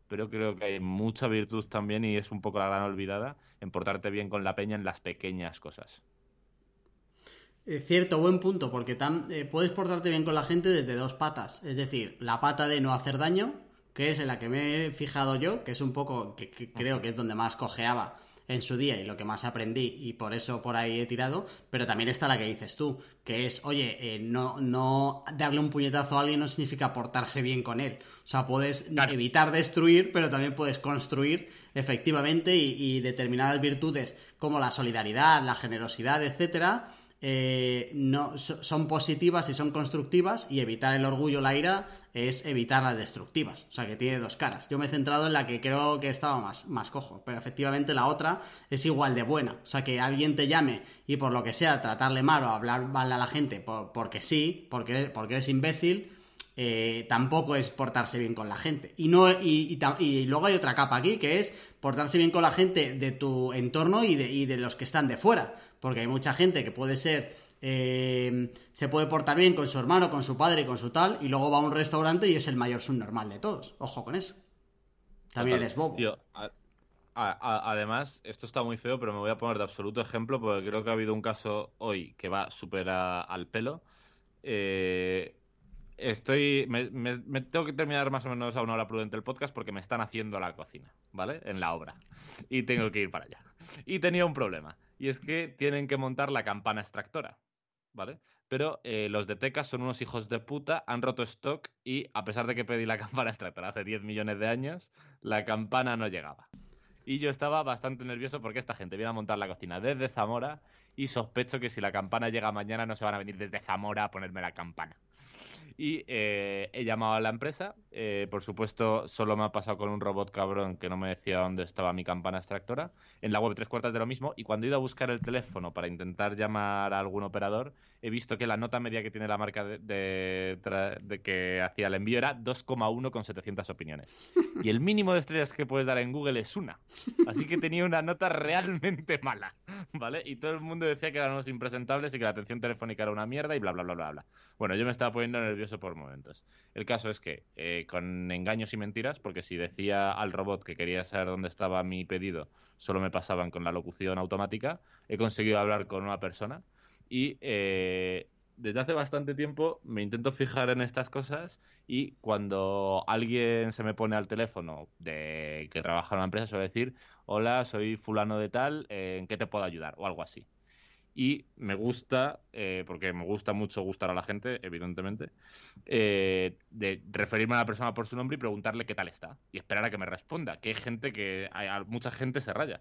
pero creo que hay mucha virtud también y es un poco la gran olvidada en portarte bien con la peña en las pequeñas cosas. cierto, buen punto, porque eh, puedes portarte bien con la gente desde dos patas. Es decir, la pata de no hacer daño, que es en la que me he fijado yo, que es un poco, que creo que es donde más cojeaba en su día y lo que más aprendí y por eso por ahí he tirado, pero también está la que dices tú, que es, oye, eh, no, no darle un puñetazo a alguien no significa portarse bien con él. O sea, puedes evitar destruir, pero también puedes construir efectivamente y, y determinadas virtudes como la solidaridad, la generosidad, etcétera, eh, no, son positivas y son constructivas y evitar el orgullo, la ira, es evitar las destructivas. O sea, que tiene dos caras. Yo me he centrado en la que creo que estaba más, más cojo, pero efectivamente la otra es igual de buena. O sea, que alguien te llame y por lo que sea tratarle mal o hablar mal a la gente porque sí, porque, porque eres imbécil, eh, tampoco es portarse bien con la gente. Y, no, y, y, luego hay otra capa aquí, que es portarse bien con la gente de tu entorno y de, y de los que están de fuera porque hay mucha gente que puede ser eh, se puede portar bien con su hermano, con su padre, con su tal, y luego va a un restaurante y es el mayor subnormal de todos. Ojo con eso. También eres bobo. además, esto está muy feo, pero me voy a poner de absoluto ejemplo porque creo que ha habido un caso hoy que va súper al pelo. Eh, estoy. Me, tengo que terminar más o menos a una hora prudente el podcast porque me están haciendo la cocina, ¿vale? En la obra. Y tengo que ir para allá. Y tenía un problema. Y es que tienen que montar la campana extractora. ¿vale? Pero eh, los de Teca son unos hijos de puta, han roto stock y a pesar de que pedí la [LAUGHS] campana extractora hace 10 millones de años, la campana no llegaba. Y yo estaba bastante nervioso porque esta gente viene a montar la cocina desde Zamora y sospecho que si la campana llega mañana no se van a venir desde Zamora a ponerme la campana. Y eh, he llamado a la empresa. Eh, por supuesto, solo me ha pasado con un robot cabrón que no me decía dónde estaba mi campana extractora. En la web tres cuartas de lo mismo. Y cuando he ido a buscar el teléfono para intentar llamar a algún operador, he visto que la nota media que tiene la marca de, de, que hacía el envío era 2,1 con 700 opiniones. Y el mínimo de estrellas que puedes dar en Google es una. Así que tenía una nota realmente mala, ¿vale? Y todo el mundo decía que eran unos impresentables y que la atención telefónica era una mierda y bla, bla, bla, bla, bla. Bueno, yo me estaba poniendo nervioso por momentos. El caso es que, eh, con engaños y mentiras, porque si decía al robot que quería saber dónde estaba mi pedido, solo me pasaban con la locución automática, he conseguido hablar con una persona y eh, desde hace bastante tiempo me intento fijar en estas cosas y cuando alguien se me pone al teléfono de que trabaja en una empresa suele decir hola soy fulano de tal eh, en qué te puedo ayudar o algo así. Y me gusta eh, porque me gusta mucho gustar a la gente evidentemente de referirme a la persona por su nombre y preguntarle qué tal está y esperar a que me responda que hay gente que hay, mucha gente se raya.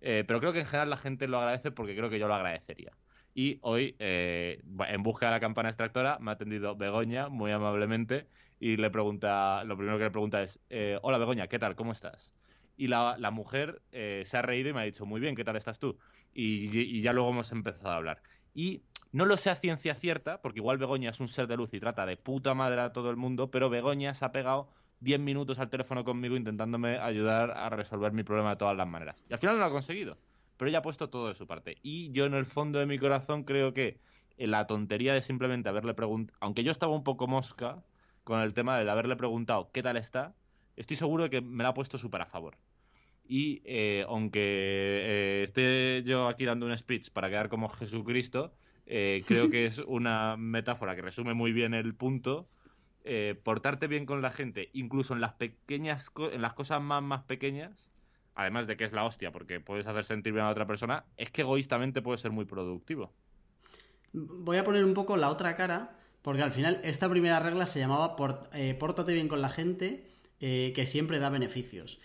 Pero creo que en general la gente lo agradece porque creo que yo lo agradecería y hoy, eh, en busca de la campana extractora, me ha atendido Begoña muy amablemente y le pregunta, lo primero que le pregunta es, eh, hola Begoña, ¿qué tal? ¿Cómo estás? Y la, mujer eh, se ha reído y me ha dicho, muy bien, ¿qué tal estás tú? Y, ya luego hemos empezado a hablar. Y no lo sé a ciencia cierta, porque igual Begoña es un ser de luz y trata de puta madre a todo el mundo, pero Begoña se ha pegado 10 minutos al teléfono conmigo intentándome ayudar a resolver mi problema de todas las maneras. Y al final no lo ha conseguido pero ella ha puesto todo de su parte. Y yo en el fondo de mi corazón creo que la tontería de simplemente haberle preguntado, aunque yo estaba un poco mosca con el tema de haberle preguntado qué tal está, estoy seguro de que me la ha puesto súper a favor. Y eh, aunque eh, esté yo aquí dando un speech para quedar como Jesucristo, eh, creo que es [LAUGHS] una metáfora que resume muy bien el punto. portarte bien con la gente, incluso en las pequeñas, en las cosas más más pequeñas, además de que es la hostia, porque puedes hacer sentir bien a otra persona, es que egoístamente puede ser muy productivo. Voy a poner un poco la otra cara, porque al final esta primera regla se llamaba eh, pórtate bien con la gente, eh, que siempre da beneficios.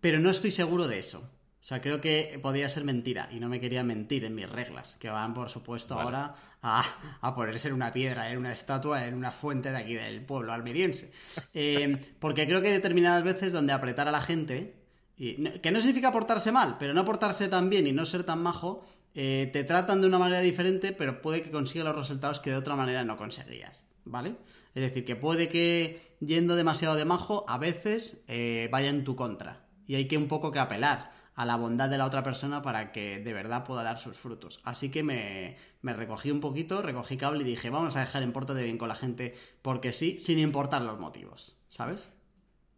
Pero no estoy seguro de eso. O sea, creo que podía ser mentira y no me quería mentir en mis reglas, que van, por supuesto, ahora a, ponerse en una piedra, en una estatua, en una fuente de aquí del pueblo almeriense. [LAUGHS] Eh, porque creo que hay determinadas veces donde apretar a la gente que no significa portarse mal, pero no portarse tan bien y no ser tan majo, eh, te tratan de una manera diferente, pero puede que consiga los resultados que de otra manera no conseguías, ¿vale? Es decir, que puede que yendo demasiado de majo a veces eh, vaya en tu contra. Y hay que un poco que apelar a la bondad de la otra persona para que de verdad pueda dar sus frutos. Así que me, me recogí un poquito, recogí cable y dije, vamos a dejar en de bien con la gente porque sí, sin importar los motivos, ¿sabes?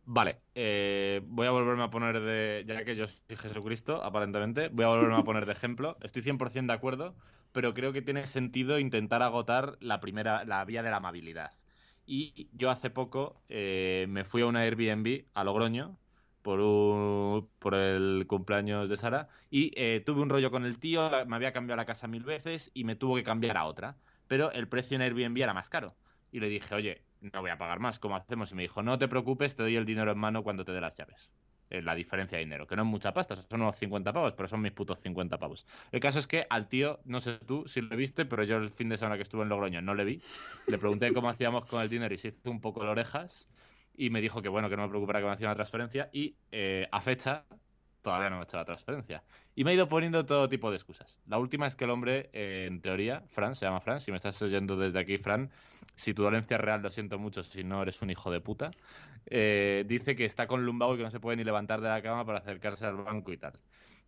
Vale, eh, voy a volverme a poner de. Ya que yo soy Jesucristo, aparentemente, voy a volverme a poner de ejemplo. Estoy 100% de acuerdo, pero creo que tiene sentido intentar agotar la primera, la vía de la amabilidad. Y yo hace poco eh, me fui a una Airbnb a Logroño por, por el cumpleaños de Sara y eh, tuve un rollo con el tío, me había cambiado la casa mil veces y me tuvo que cambiar a otra. Pero el precio en Airbnb era más caro. Y le dije, oye, no voy a pagar más, ¿cómo hacemos? Y me dijo, no te preocupes, te doy el dinero en mano cuando te dé las llaves. Eh, la diferencia de dinero, que no es mucha pasta, son unos 50 pavos, pero son mis putos 50 pavos. El caso es que al tío, no sé tú si lo viste, pero yo el fin de semana que estuve en Logroño no le vi. Le pregunté cómo hacíamos con el dinero y se hizo un poco de orejas y me dijo que bueno, que no me preocupara que me hacía una transferencia y eh, a fecha todavía no me ha hecho la transferencia. Y me ha ido poniendo todo tipo de excusas. La última es que el hombre, eh, en teoría, Fran, se llama Fran, si me estás oyendo desde aquí, Fran, si tu dolencia es real, lo siento mucho, si no eres un hijo de puta, eh, dice que está con lumbago y que no se puede ni levantar de la cama para acercarse al banco y tal.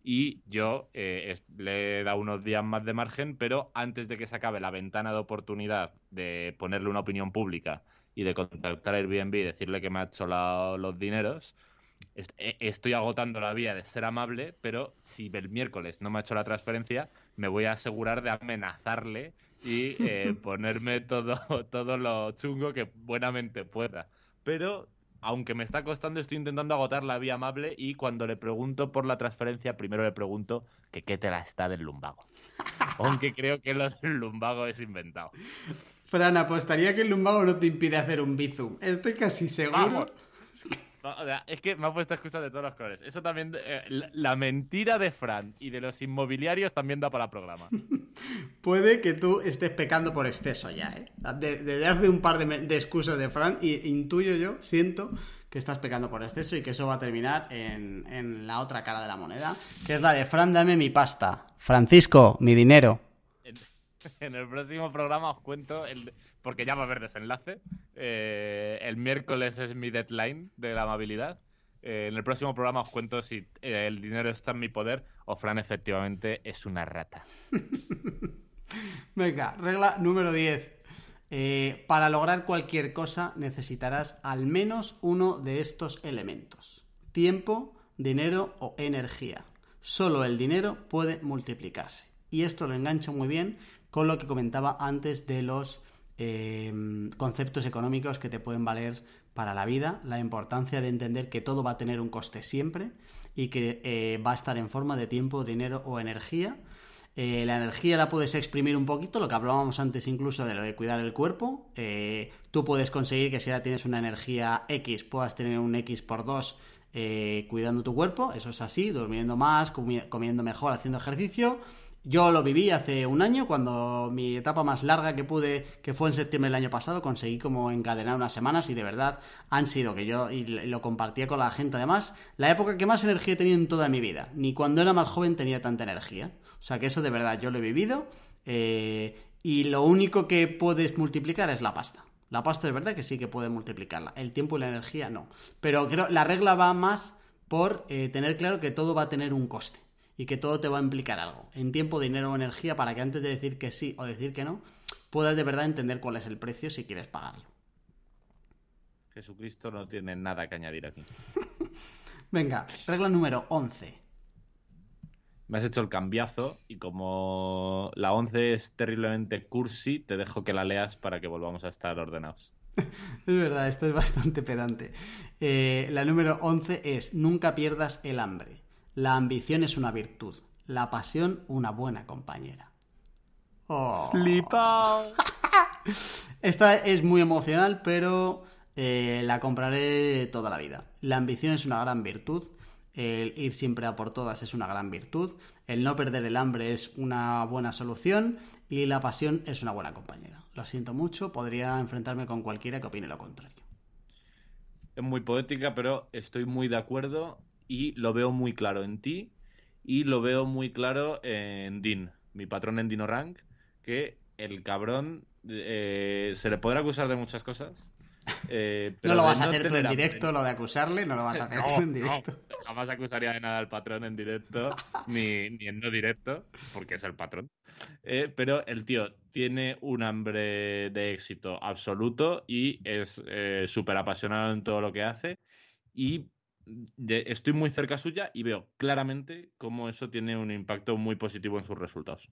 y yo eh, le he dado unos días más de margen, pero antes de que se acabe la ventana de oportunidad de ponerle una opinión pública y de contactar a Airbnb y decirle que me ha hecho los dineros, estoy agotando la vía de ser amable, pero si el miércoles no me ha hecho la transferencia, me voy a asegurar de amenazarle y eh, [LAUGHS] ponerme todo, todo lo chungo que buenamente pueda. Pero aunque me está costando, estoy intentando agotar la vía amable y cuando le pregunto por la transferencia, primero le pregunto que qué te la está del lumbago. [LAUGHS] aunque creo que lo del lumbago es inventado. Fran, apostaría que el lumbago no te impide hacer un bizum. Estoy casi seguro. Es que me ha puesto excusas de todos los colores. Eso también. Eh, la, mentira de Fran y de los inmobiliarios también da para programa. [LAUGHS] Puede que tú estés pecando por exceso ya, ¿eh? Desde hace un par de, excusas de Fran, y intuyo yo, siento que estás pecando por exceso y que eso va a terminar en, en la otra cara de la moneda, que es la de Fran, dame mi pasta. Francisco, mi dinero. En [LAUGHS] el próximo programa os cuento el porque ya va a haber desenlace. Eh, el miércoles es mi deadline de la amabilidad. Eh, en el próximo programa os cuento si eh, el dinero está en mi poder o Fran efectivamente es una rata. [LAUGHS] Venga, regla número 10. para lograr cualquier cosa necesitarás al menos uno de estos elementos. Tiempo, dinero o energía. Solo el dinero puede multiplicarse. Y esto lo engancho muy bien con lo que comentaba antes de los Em, conceptos económicos que te pueden valer para la vida, la importancia de entender que todo va a tener un coste siempre y que eh, va a estar en forma de tiempo, dinero o energía. Eh, la energía la puedes exprimir un poquito, lo que hablábamos antes incluso de lo de cuidar el cuerpo. Eh, tú puedes conseguir que si ahora tienes una energía X, puedas tener un X por 2 cuidando tu cuerpo. Eso es así, durmiendo más, comiendo mejor, haciendo ejercicio. Yo lo viví hace un año, cuando mi etapa más larga que pude, que fue en septiembre del año pasado, conseguí como encadenar unas semanas y de verdad han sido que yo, y lo compartía con la gente además, la época que más energía he tenido en toda mi vida. Ni cuando era más joven tenía tanta energía. O sea que eso de verdad yo lo he vivido eh, y lo único que puedes multiplicar es la pasta. La pasta es verdad que sí que puedes multiplicarla, el tiempo y la energía no. Pero creo la regla va más por eh, tener claro que todo va a tener un coste y que todo te va a implicar algo, en tiempo, dinero o energía, para que antes de decir que sí o decir que no, puedas de verdad entender cuál es el precio si quieres pagarlo. Jesucristo no tiene nada que añadir aquí. [LAUGHS] Venga, regla número 11. Me has hecho el cambiazo y como la 11 es terriblemente cursi, te dejo que la leas para que volvamos a estar ordenados. [LAUGHS] es verdad, esto es bastante pedante. Eh, la número 11 es nunca pierdas el hambre. La ambición es una virtud, la pasión una buena compañera. Oh. [LAUGHS] Esta es muy emocional, pero eh, la compraré toda la vida. La ambición es una gran virtud, el ir siempre a por todas es una gran virtud, el no perder el hambre es una buena solución y la pasión es una buena compañera. Lo siento mucho, podría enfrentarme con cualquiera que opine lo contrario. Es muy poética, pero estoy muy de acuerdo y lo veo muy claro en ti y lo veo muy claro en Din, mi patrón en Dinorank, que el cabrón eh, se le podrá acusar de muchas cosas. [LAUGHS] Eh, pero no lo vas a hacer tú en directo, lo de acusarle, no lo vas a hacer tú en directo. jamás acusaría de nada al patrón en directo, [LAUGHS] ni, ni en no directo, porque es el patrón. Eh, pero el tío tiene un hambre de éxito absoluto y es súper apasionado en todo lo que hace. Y estoy muy cerca suya y veo claramente cómo eso tiene un impacto muy positivo en sus resultados.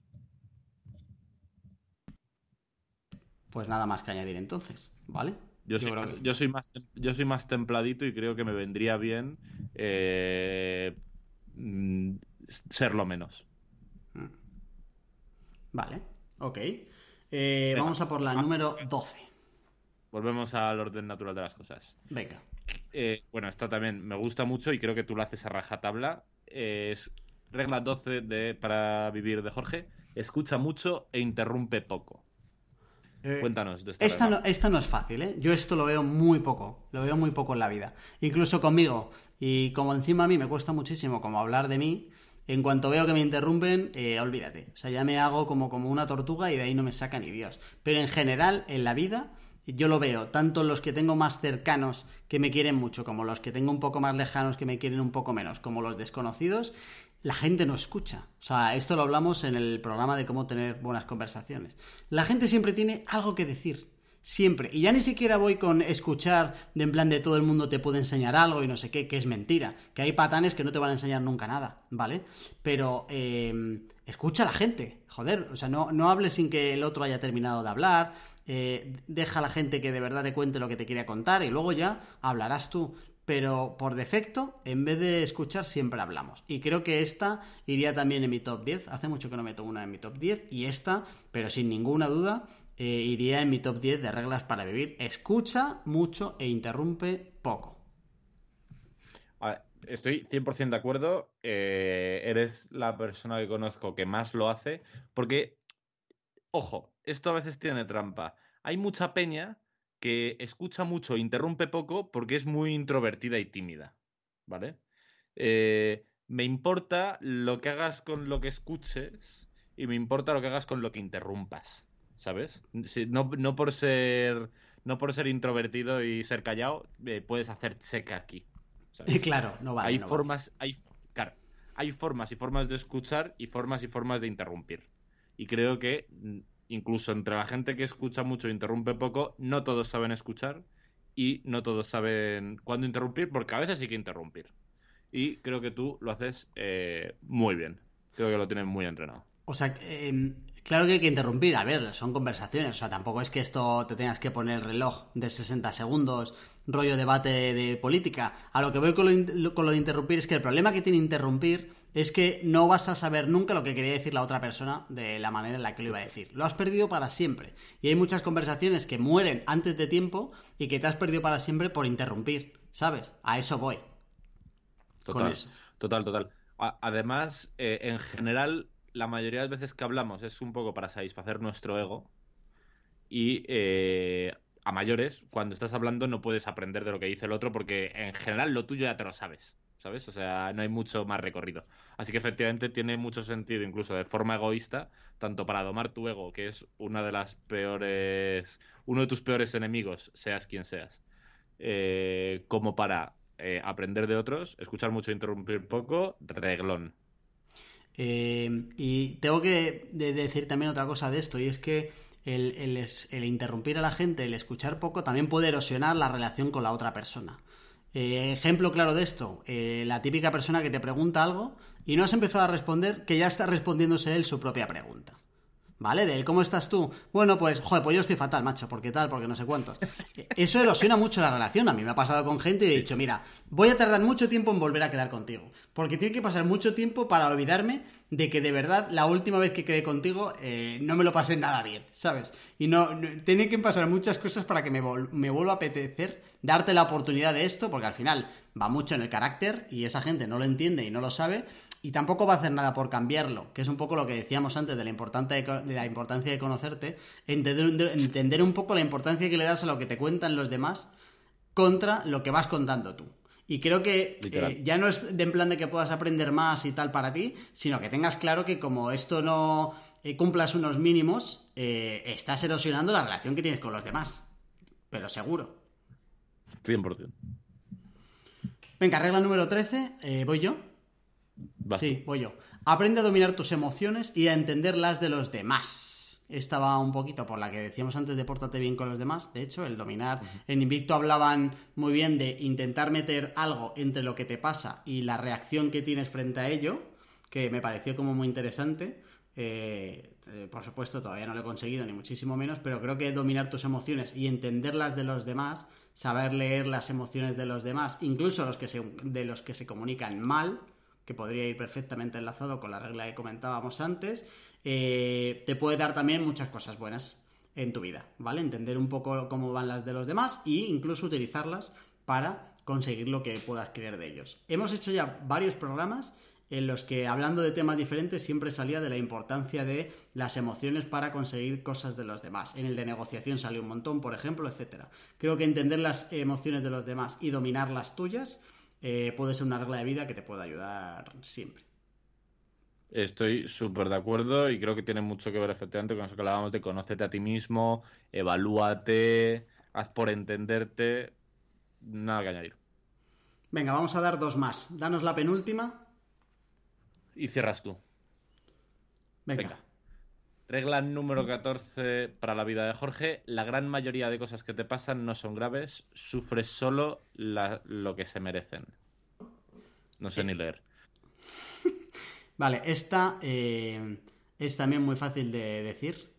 Pues nada más que añadir entonces, ¿vale? Yo, soy, más, yo, soy, más, yo soy más templadito y creo que me vendría bien eh, mm, serlo menos. Mm. Vale, ok. Eh, vamos a por la número 12. Volvemos al orden natural de las cosas. Venga. Eh, bueno, esta también me gusta mucho y creo que tú lo haces a rajatabla. es regla 12 de, para vivir de Jorge. Escucha mucho e interrumpe poco. Eh, Cuéntanos de esta. Esta no, esta no, es fácil, ¿eh? Yo esto lo veo muy poco. Lo veo muy poco en la vida. Incluso conmigo. Y como encima a mí me cuesta muchísimo como hablar de mí, en cuanto veo que me interrumpen, eh, olvídate. O sea, ya me hago como, como una tortuga y de ahí no me saca ni Dios. Pero en general, en la vida, yo lo veo, tanto los que tengo más cercanos que me quieren mucho, como los que tengo un poco más lejanos que me quieren un poco menos, como los desconocidos, la gente no escucha. O sea, esto lo hablamos en el programa de cómo tener buenas conversaciones. La gente siempre tiene algo que decir. Siempre. Y ya ni siquiera voy con escuchar de en plan de todo el mundo te puede enseñar algo y no sé qué, que es mentira. Que hay patanes que no te van a enseñar nunca nada, ¿vale? Pero eh, escucha a la gente. Joder, o sea, no, no hables sin que el otro haya terminado de hablar. Eh, deja a la gente que de verdad te cuente lo que te quiere contar y luego ya hablarás tú. Pero por defecto, en vez de escuchar, siempre hablamos. Y creo que esta iría también en mi top 10. Hace mucho que no meto una en mi top 10. Y esta, pero sin ninguna duda, eh, iría en mi top 10 de reglas para vivir. Escucha mucho e interrumpe poco. Estoy 100% de acuerdo. Eh, eres la persona que conozco que más lo hace. Porque, ojo, esto a veces tiene trampa. Hay mucha peña que escucha mucho, interrumpe poco porque es muy introvertida y tímida. ¿Vale? Eh, me importa lo que hagas con lo que escuches y me importa lo que hagas con lo que interrumpas. ¿sabes? no, por ser no por ser introvertido y ser callado eh, puedes hacer checa aquí. [LAUGHS] Claro, no vale. Hay formas, hay hay formas y formas de escuchar y formas y formas de interrumpir. Y creo que mm, incluso entre la gente que escucha mucho e interrumpe poco, no todos saben escuchar y no todos saben cuándo interrumpir, porque a veces hay que interrumpir. Y creo que tú lo haces eh, muy bien. Creo que lo tienes muy entrenado. O sea, em, claro que hay que interrumpir. A ver, son conversaciones. O sea, tampoco es que esto te tengas que poner el reloj de 60 segundos, rollo debate de política. A lo que voy con lo, con lo de interrumpir es que el problema que tiene interrumpir es que no vas a saber nunca lo que quería decir la otra persona de la manera en la que lo iba a decir. Lo has perdido para siempre. Y hay muchas conversaciones que mueren antes de tiempo y que te has perdido para siempre por interrumpir. ¿Sabes? A eso voy. Total, total, total. Además, eh, en general, la mayoría de las veces que hablamos es un poco para satisfacer nuestro ego y eh, a mayores, cuando estás hablando no puedes aprender de lo que dice el otro porque en general lo tuyo ya te lo sabes, ¿sabes? O sea, no hay mucho más recorrido. Así que efectivamente tiene mucho sentido, incluso de forma egoísta, tanto para domar tu ego, que es una de las peores, uno de tus peores enemigos, seas quien seas, eh, como para eh, aprender de otros, escuchar mucho, interrumpir poco, reglón. Eh, y tengo que decir también otra cosa de esto, y es que el, interrumpir a la gente, el escuchar poco, también puede erosionar la relación con la otra persona. Eh, ejemplo claro de esto, eh, la típica persona que te pregunta algo y no has empezado a responder, que ya está respondiéndose él su propia pregunta. ¿Vale? De él, ¿cómo estás tú? Bueno, pues, joder, pues yo estoy fatal, macho, porque tal, porque no sé cuántos. [LAUGHS] Eso erosiona mucho la relación. A mí me ha pasado con gente y he dicho, mira, voy a tardar mucho tiempo en volver a quedar contigo. Porque tiene que pasar mucho tiempo para olvidarme de que de verdad la última vez que quedé contigo eh, no me lo pasé nada bien, ¿sabes? Y no, tiene que pasar muchas cosas para que me, me vuelva a apetecer darte la oportunidad de esto, porque al final va mucho en el carácter y esa gente no lo entiende y no lo sabe y tampoco va a hacer nada por cambiarlo, que es un poco lo que decíamos antes de la, importancia de, la importancia de conocerte, entender, entender un poco la importancia que le das a lo que te cuentan los demás contra lo que vas contando tú. Y creo que eh, ya no es de en plan de que puedas aprender más y tal para ti, sino que tengas claro que como esto no eh, cumplas unos mínimos, eh, estás erosionando la relación que tienes con los demás. Pero seguro. 100%. Venga, regla número 13, voy yo. Sí, voy yo. Aprende a dominar tus emociones y a entender las de los demás. Estaba un poquito por la que decíamos antes de pórtate bien con los demás. De hecho, el dominar. En Invicto hablaban muy bien de intentar meter algo entre lo que te pasa y la reacción que tienes frente a ello, que me pareció como muy interesante. Eh, eh, por supuesto, todavía no lo he conseguido, ni muchísimo menos, pero creo que dominar tus emociones y entender las de los demás, saber leer las emociones de los demás, incluso los que de los que se comunican mal, que podría ir perfectamente enlazado con la regla que comentábamos antes, eh, te puede dar también muchas cosas buenas en tu vida, ¿vale? Entender un poco cómo van las de los demás e incluso utilizarlas para conseguir lo que puedas creer de ellos. Hemos hecho ya varios programas en los que hablando de temas diferentes siempre salía de la importancia de las emociones para conseguir cosas de los demás. En el de negociación salió un montón, por ejemplo, etcétera. Creo que entender las emociones de los demás y dominar las tuyas eh, puede ser una regla de vida que te pueda ayudar siempre. Estoy súper de acuerdo y creo que tiene mucho que ver efectivamente con eso que hablábamos de conócete a ti mismo, evalúate, haz por entenderte, nada que añadir. Venga, vamos a dar dos más. Danos la penúltima. Y cierras tú. Venga. Venga. Regla número 14 para la vida de Jorge. La gran mayoría de cosas que te pasan no son graves. Sufres solo la- lo que se merecen. No sé ni leer. [LAUGHS] Vale, esta eh, es también muy fácil de decir,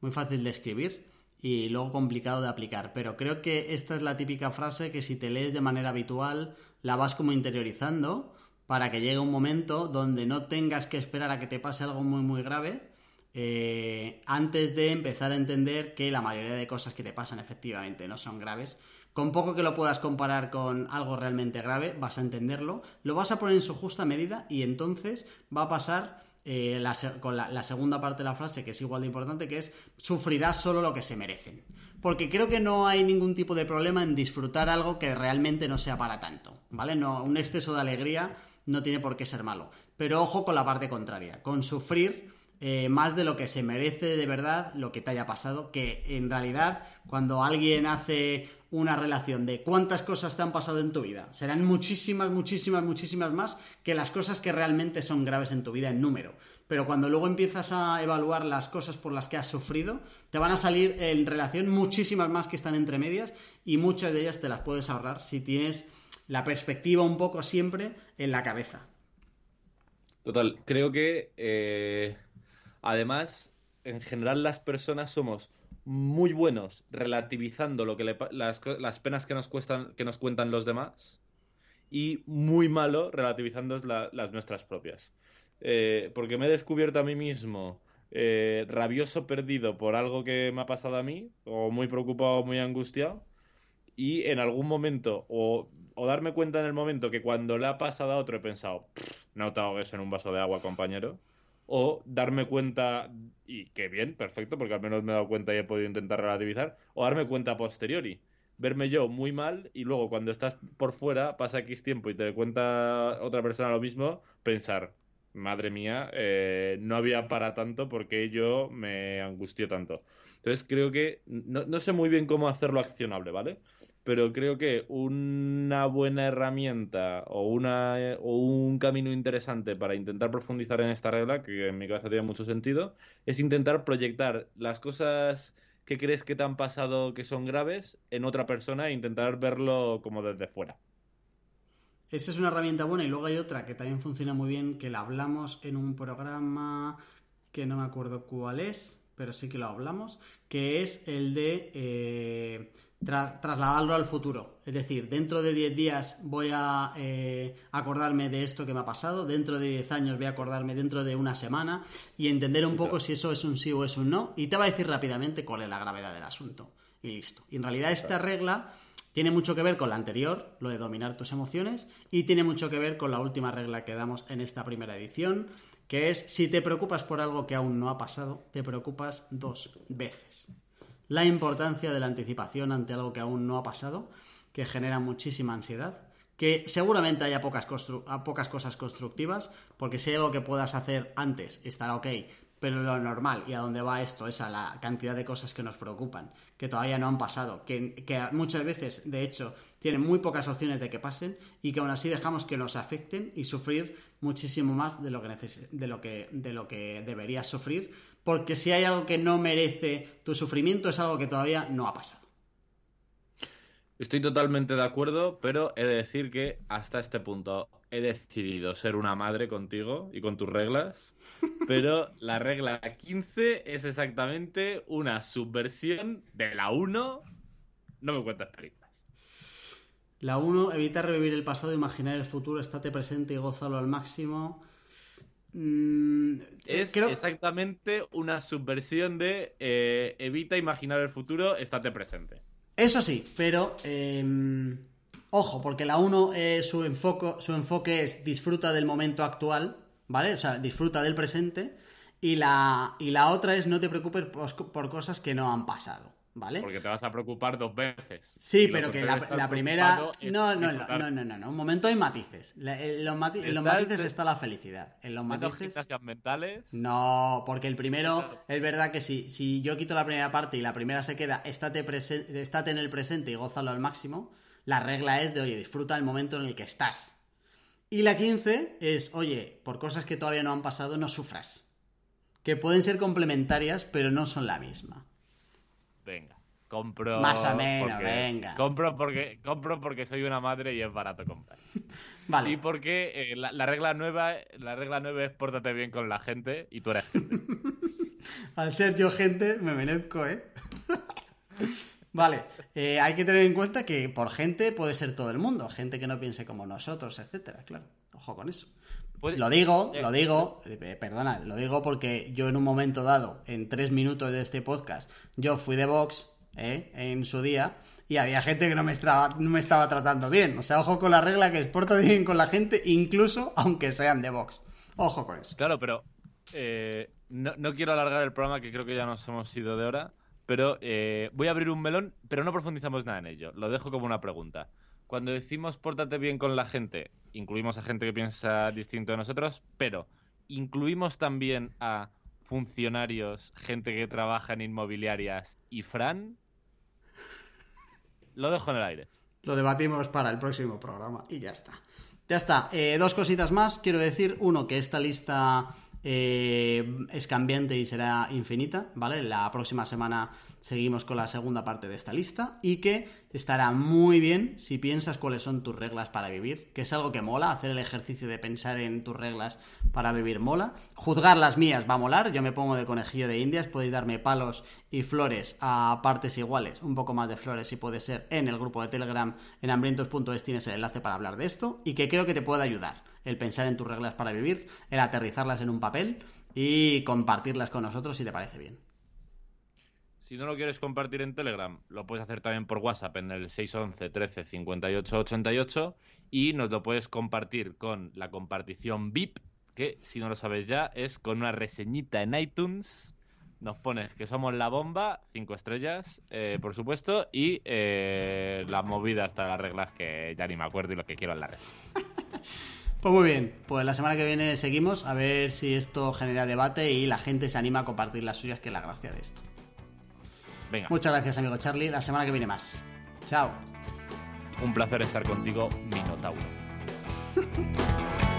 muy fácil de escribir y luego complicado de aplicar. Pero creo que esta es la típica frase que si te lees de manera habitual la vas como interiorizando para que llegue un momento donde no tengas que esperar a que te pase algo muy muy grave eh, antes de empezar a entender que la mayoría de cosas que te pasan efectivamente no son graves. Con poco que lo puedas comparar con algo realmente grave, vas a entenderlo, lo vas a poner en su justa medida y entonces va a pasar eh, con la, la segunda parte de la frase, que es igual de importante, que es sufrirás solo lo que se merecen. Porque creo que no hay ningún tipo de problema en disfrutar algo que realmente no sea para tanto, ¿vale? No, un exceso de alegría no tiene por qué ser malo. Pero ojo con la parte contraria, con sufrir eh, más de lo que se merece de verdad lo que te haya pasado, que en realidad cuando alguien hace una relación de cuántas cosas te han pasado en tu vida, serán muchísimas, muchísimas, muchísimas más que las cosas que realmente son graves en tu vida en número. Pero cuando luego empiezas a evaluar las cosas por las que has sufrido, te van a salir en relación muchísimas más que están entre medias y muchas de ellas te las puedes ahorrar si tienes la perspectiva un poco siempre en la cabeza. Total, creo que eh, además, en general las personas somos muy buenos relativizando lo que le las, las penas que nos cuestan, que nos cuentan los demás, y muy malo relativizando la- las nuestras propias. Eh, porque me he descubierto a mí mismo eh, rabioso perdido por algo que me ha pasado a mí, o muy preocupado, muy angustiado, y en algún momento, o, darme cuenta en el momento que cuando le ha pasado a otro he pensado, "Pff, no te ahogues en un vaso de agua, compañero. O darme cuenta, y qué bien, perfecto, porque al menos me he dado cuenta y he podido intentar relativizar. O darme cuenta a posteriori. Verme yo muy mal y luego cuando estás por fuera, pasa X tiempo y te cuenta otra persona lo mismo, pensar, madre mía, eh, no había para tanto porque yo me angustió tanto. Entonces creo que, no, no sé muy bien cómo hacerlo accionable, ¿vale? Pero creo que una buena herramienta o, una, o un camino interesante para intentar profundizar en esta regla, que en mi cabeza tiene mucho sentido, es intentar proyectar las cosas que crees que te han pasado que son graves en otra persona e intentar verlo como desde fuera. Esa es una herramienta buena y luego hay otra que también funciona muy bien, que la hablamos en un programa que no me acuerdo cuál es, pero sí que lo hablamos, que es el de eh, tra- trasladarlo al futuro. Es decir, dentro de 10 días voy a eh, acordarme de esto que me ha pasado, dentro de 10 años voy a acordarme dentro de una semana y entender un poco si eso es un sí o es un no y te va a decir rápidamente cuál es la gravedad del asunto. Y listo. Y en realidad esta regla tiene mucho que ver con la anterior, lo de dominar tus emociones, y tiene mucho que ver con la última regla que damos en esta primera edición, que es si te preocupas por algo que aún no ha pasado, te preocupas dos veces. La importancia de la anticipación ante algo que aún no ha pasado, que genera muchísima ansiedad, que seguramente haya pocas, cosas constructivas, porque si hay algo que puedas hacer antes, estará ok, pero lo normal y a dónde va esto es a la cantidad de cosas que nos preocupan, que todavía no han pasado, que, muchas veces, de hecho, tienen muy pocas opciones de que pasen y que aún así dejamos que nos afecten y sufrir muchísimo más de lo que, de lo que, de lo que deberías sufrir, porque si hay algo que no merece tu sufrimiento es algo que todavía no ha pasado. Estoy totalmente de acuerdo, pero he de decir que hasta este punto he decidido ser una madre contigo y con tus reglas, [LAUGHS] pero la regla 15 es exactamente una subversión de la 1. No me cuentes películas. La 1, evita revivir el pasado, imaginar el futuro, estate presente y gózalo al máximo. Mm, Es creo- exactamente una subversión de eh, evita imaginar el futuro, estate presente. Eso sí, pero eh, ojo, porque la 1 eh, su, enfoco- su enfoque es disfruta del momento actual, ¿vale? O sea, disfruta del presente. Y la, y la otra es no te preocupes por, por cosas que no han pasado, ¿vale? Porque te vas a preocupar dos veces. Sí, pero que la, la primera... No, no, no, no, no, no, no, un momento hay matices. La- En los, mati- en los Estás matices está la felicidad. En los matices... gimnasias mentales. No, porque el primero Claro. es verdad que si, si yo quito la primera parte y la primera se queda estate, presen- estate en el presente y gózalo al máximo, la regla es de, oye, disfruta el momento en el que estás. Y la 15 es, oye, por cosas que todavía no han pasado, no sufras. Que pueden ser complementarias, pero no son la misma. Venga, compro. Más o menos, porque- venga. Compro porque, compro porque soy una madre y es barato comprar. [LAUGHS] Vale. Y porque eh, la, la regla nueva, la regla nueva es pórtate bien con la gente y tú eres gente. [LAUGHS] Al ser yo gente, me merezco, ¿eh? [LAUGHS] vale, eh, hay que tener en cuenta que por gente puede ser todo el mundo, gente que no piense como nosotros, etcétera, claro. Ojo con eso. Puede- Lo digo, Eh, lo digo, eh, perdona, lo digo porque yo en un momento dado, en tres minutos de este podcast, yo fui de Vox, ¿eh? En su día, y había gente que no me, estaba, no me estaba tratando bien. O sea, ojo con la regla que es porta bien con la gente, incluso aunque sean de Vox. Ojo con eso. Claro, pero eh, no, no quiero alargar el programa, que creo que ya nos hemos ido de hora. Pero eh, voy a abrir un melón, pero no profundizamos nada en ello. Lo dejo como una pregunta. Cuando decimos pórtate bien con la gente, incluimos a gente que piensa distinto de nosotros, pero incluimos también a funcionarios, gente que trabaja en inmobiliarias y Fran. Lo dejo en el aire. Lo debatimos para el próximo programa y ya está. Ya está. Eh, dos cositas más. Quiero decir, uno, que esta lista eh, es cambiante y será infinita, ¿vale? La próxima semana seguimos con la segunda parte de esta lista y que estará muy bien si piensas cuáles son tus reglas para vivir, que es algo que mola, hacer el ejercicio de pensar en tus reglas para vivir mola. Juzgar las mías va a molar, yo me pongo de conejillo de indias, podéis darme palos y flores a partes iguales, un poco más de flores si puede ser en el grupo de Telegram en hambrientos.es tienes el enlace para hablar de esto y que creo que te puede ayudar el pensar en tus reglas para vivir, el aterrizarlas en un papel y compartirlas con nosotros si te parece bien. Si no lo quieres compartir en Telegram, lo puedes hacer también por WhatsApp en el 611 13 58 88 y nos lo puedes compartir con la compartición VIP, que si no lo sabes ya es con una reseñita en iTunes. Nos pones que somos la bomba, cinco estrellas, eh, por supuesto, y eh, la movida hasta las reglas que ya ni me acuerdo y lo que quiero en la red. [LAUGHS] Pues muy bien, pues la semana que viene seguimos a ver si esto genera debate y la gente se anima a compartir las suyas, que es la gracia de esto. Venga, Muchas gracias, amigo Charlie. La semana que viene más. Chao. un placer estar contigo, Minotauro. [LAUGHS]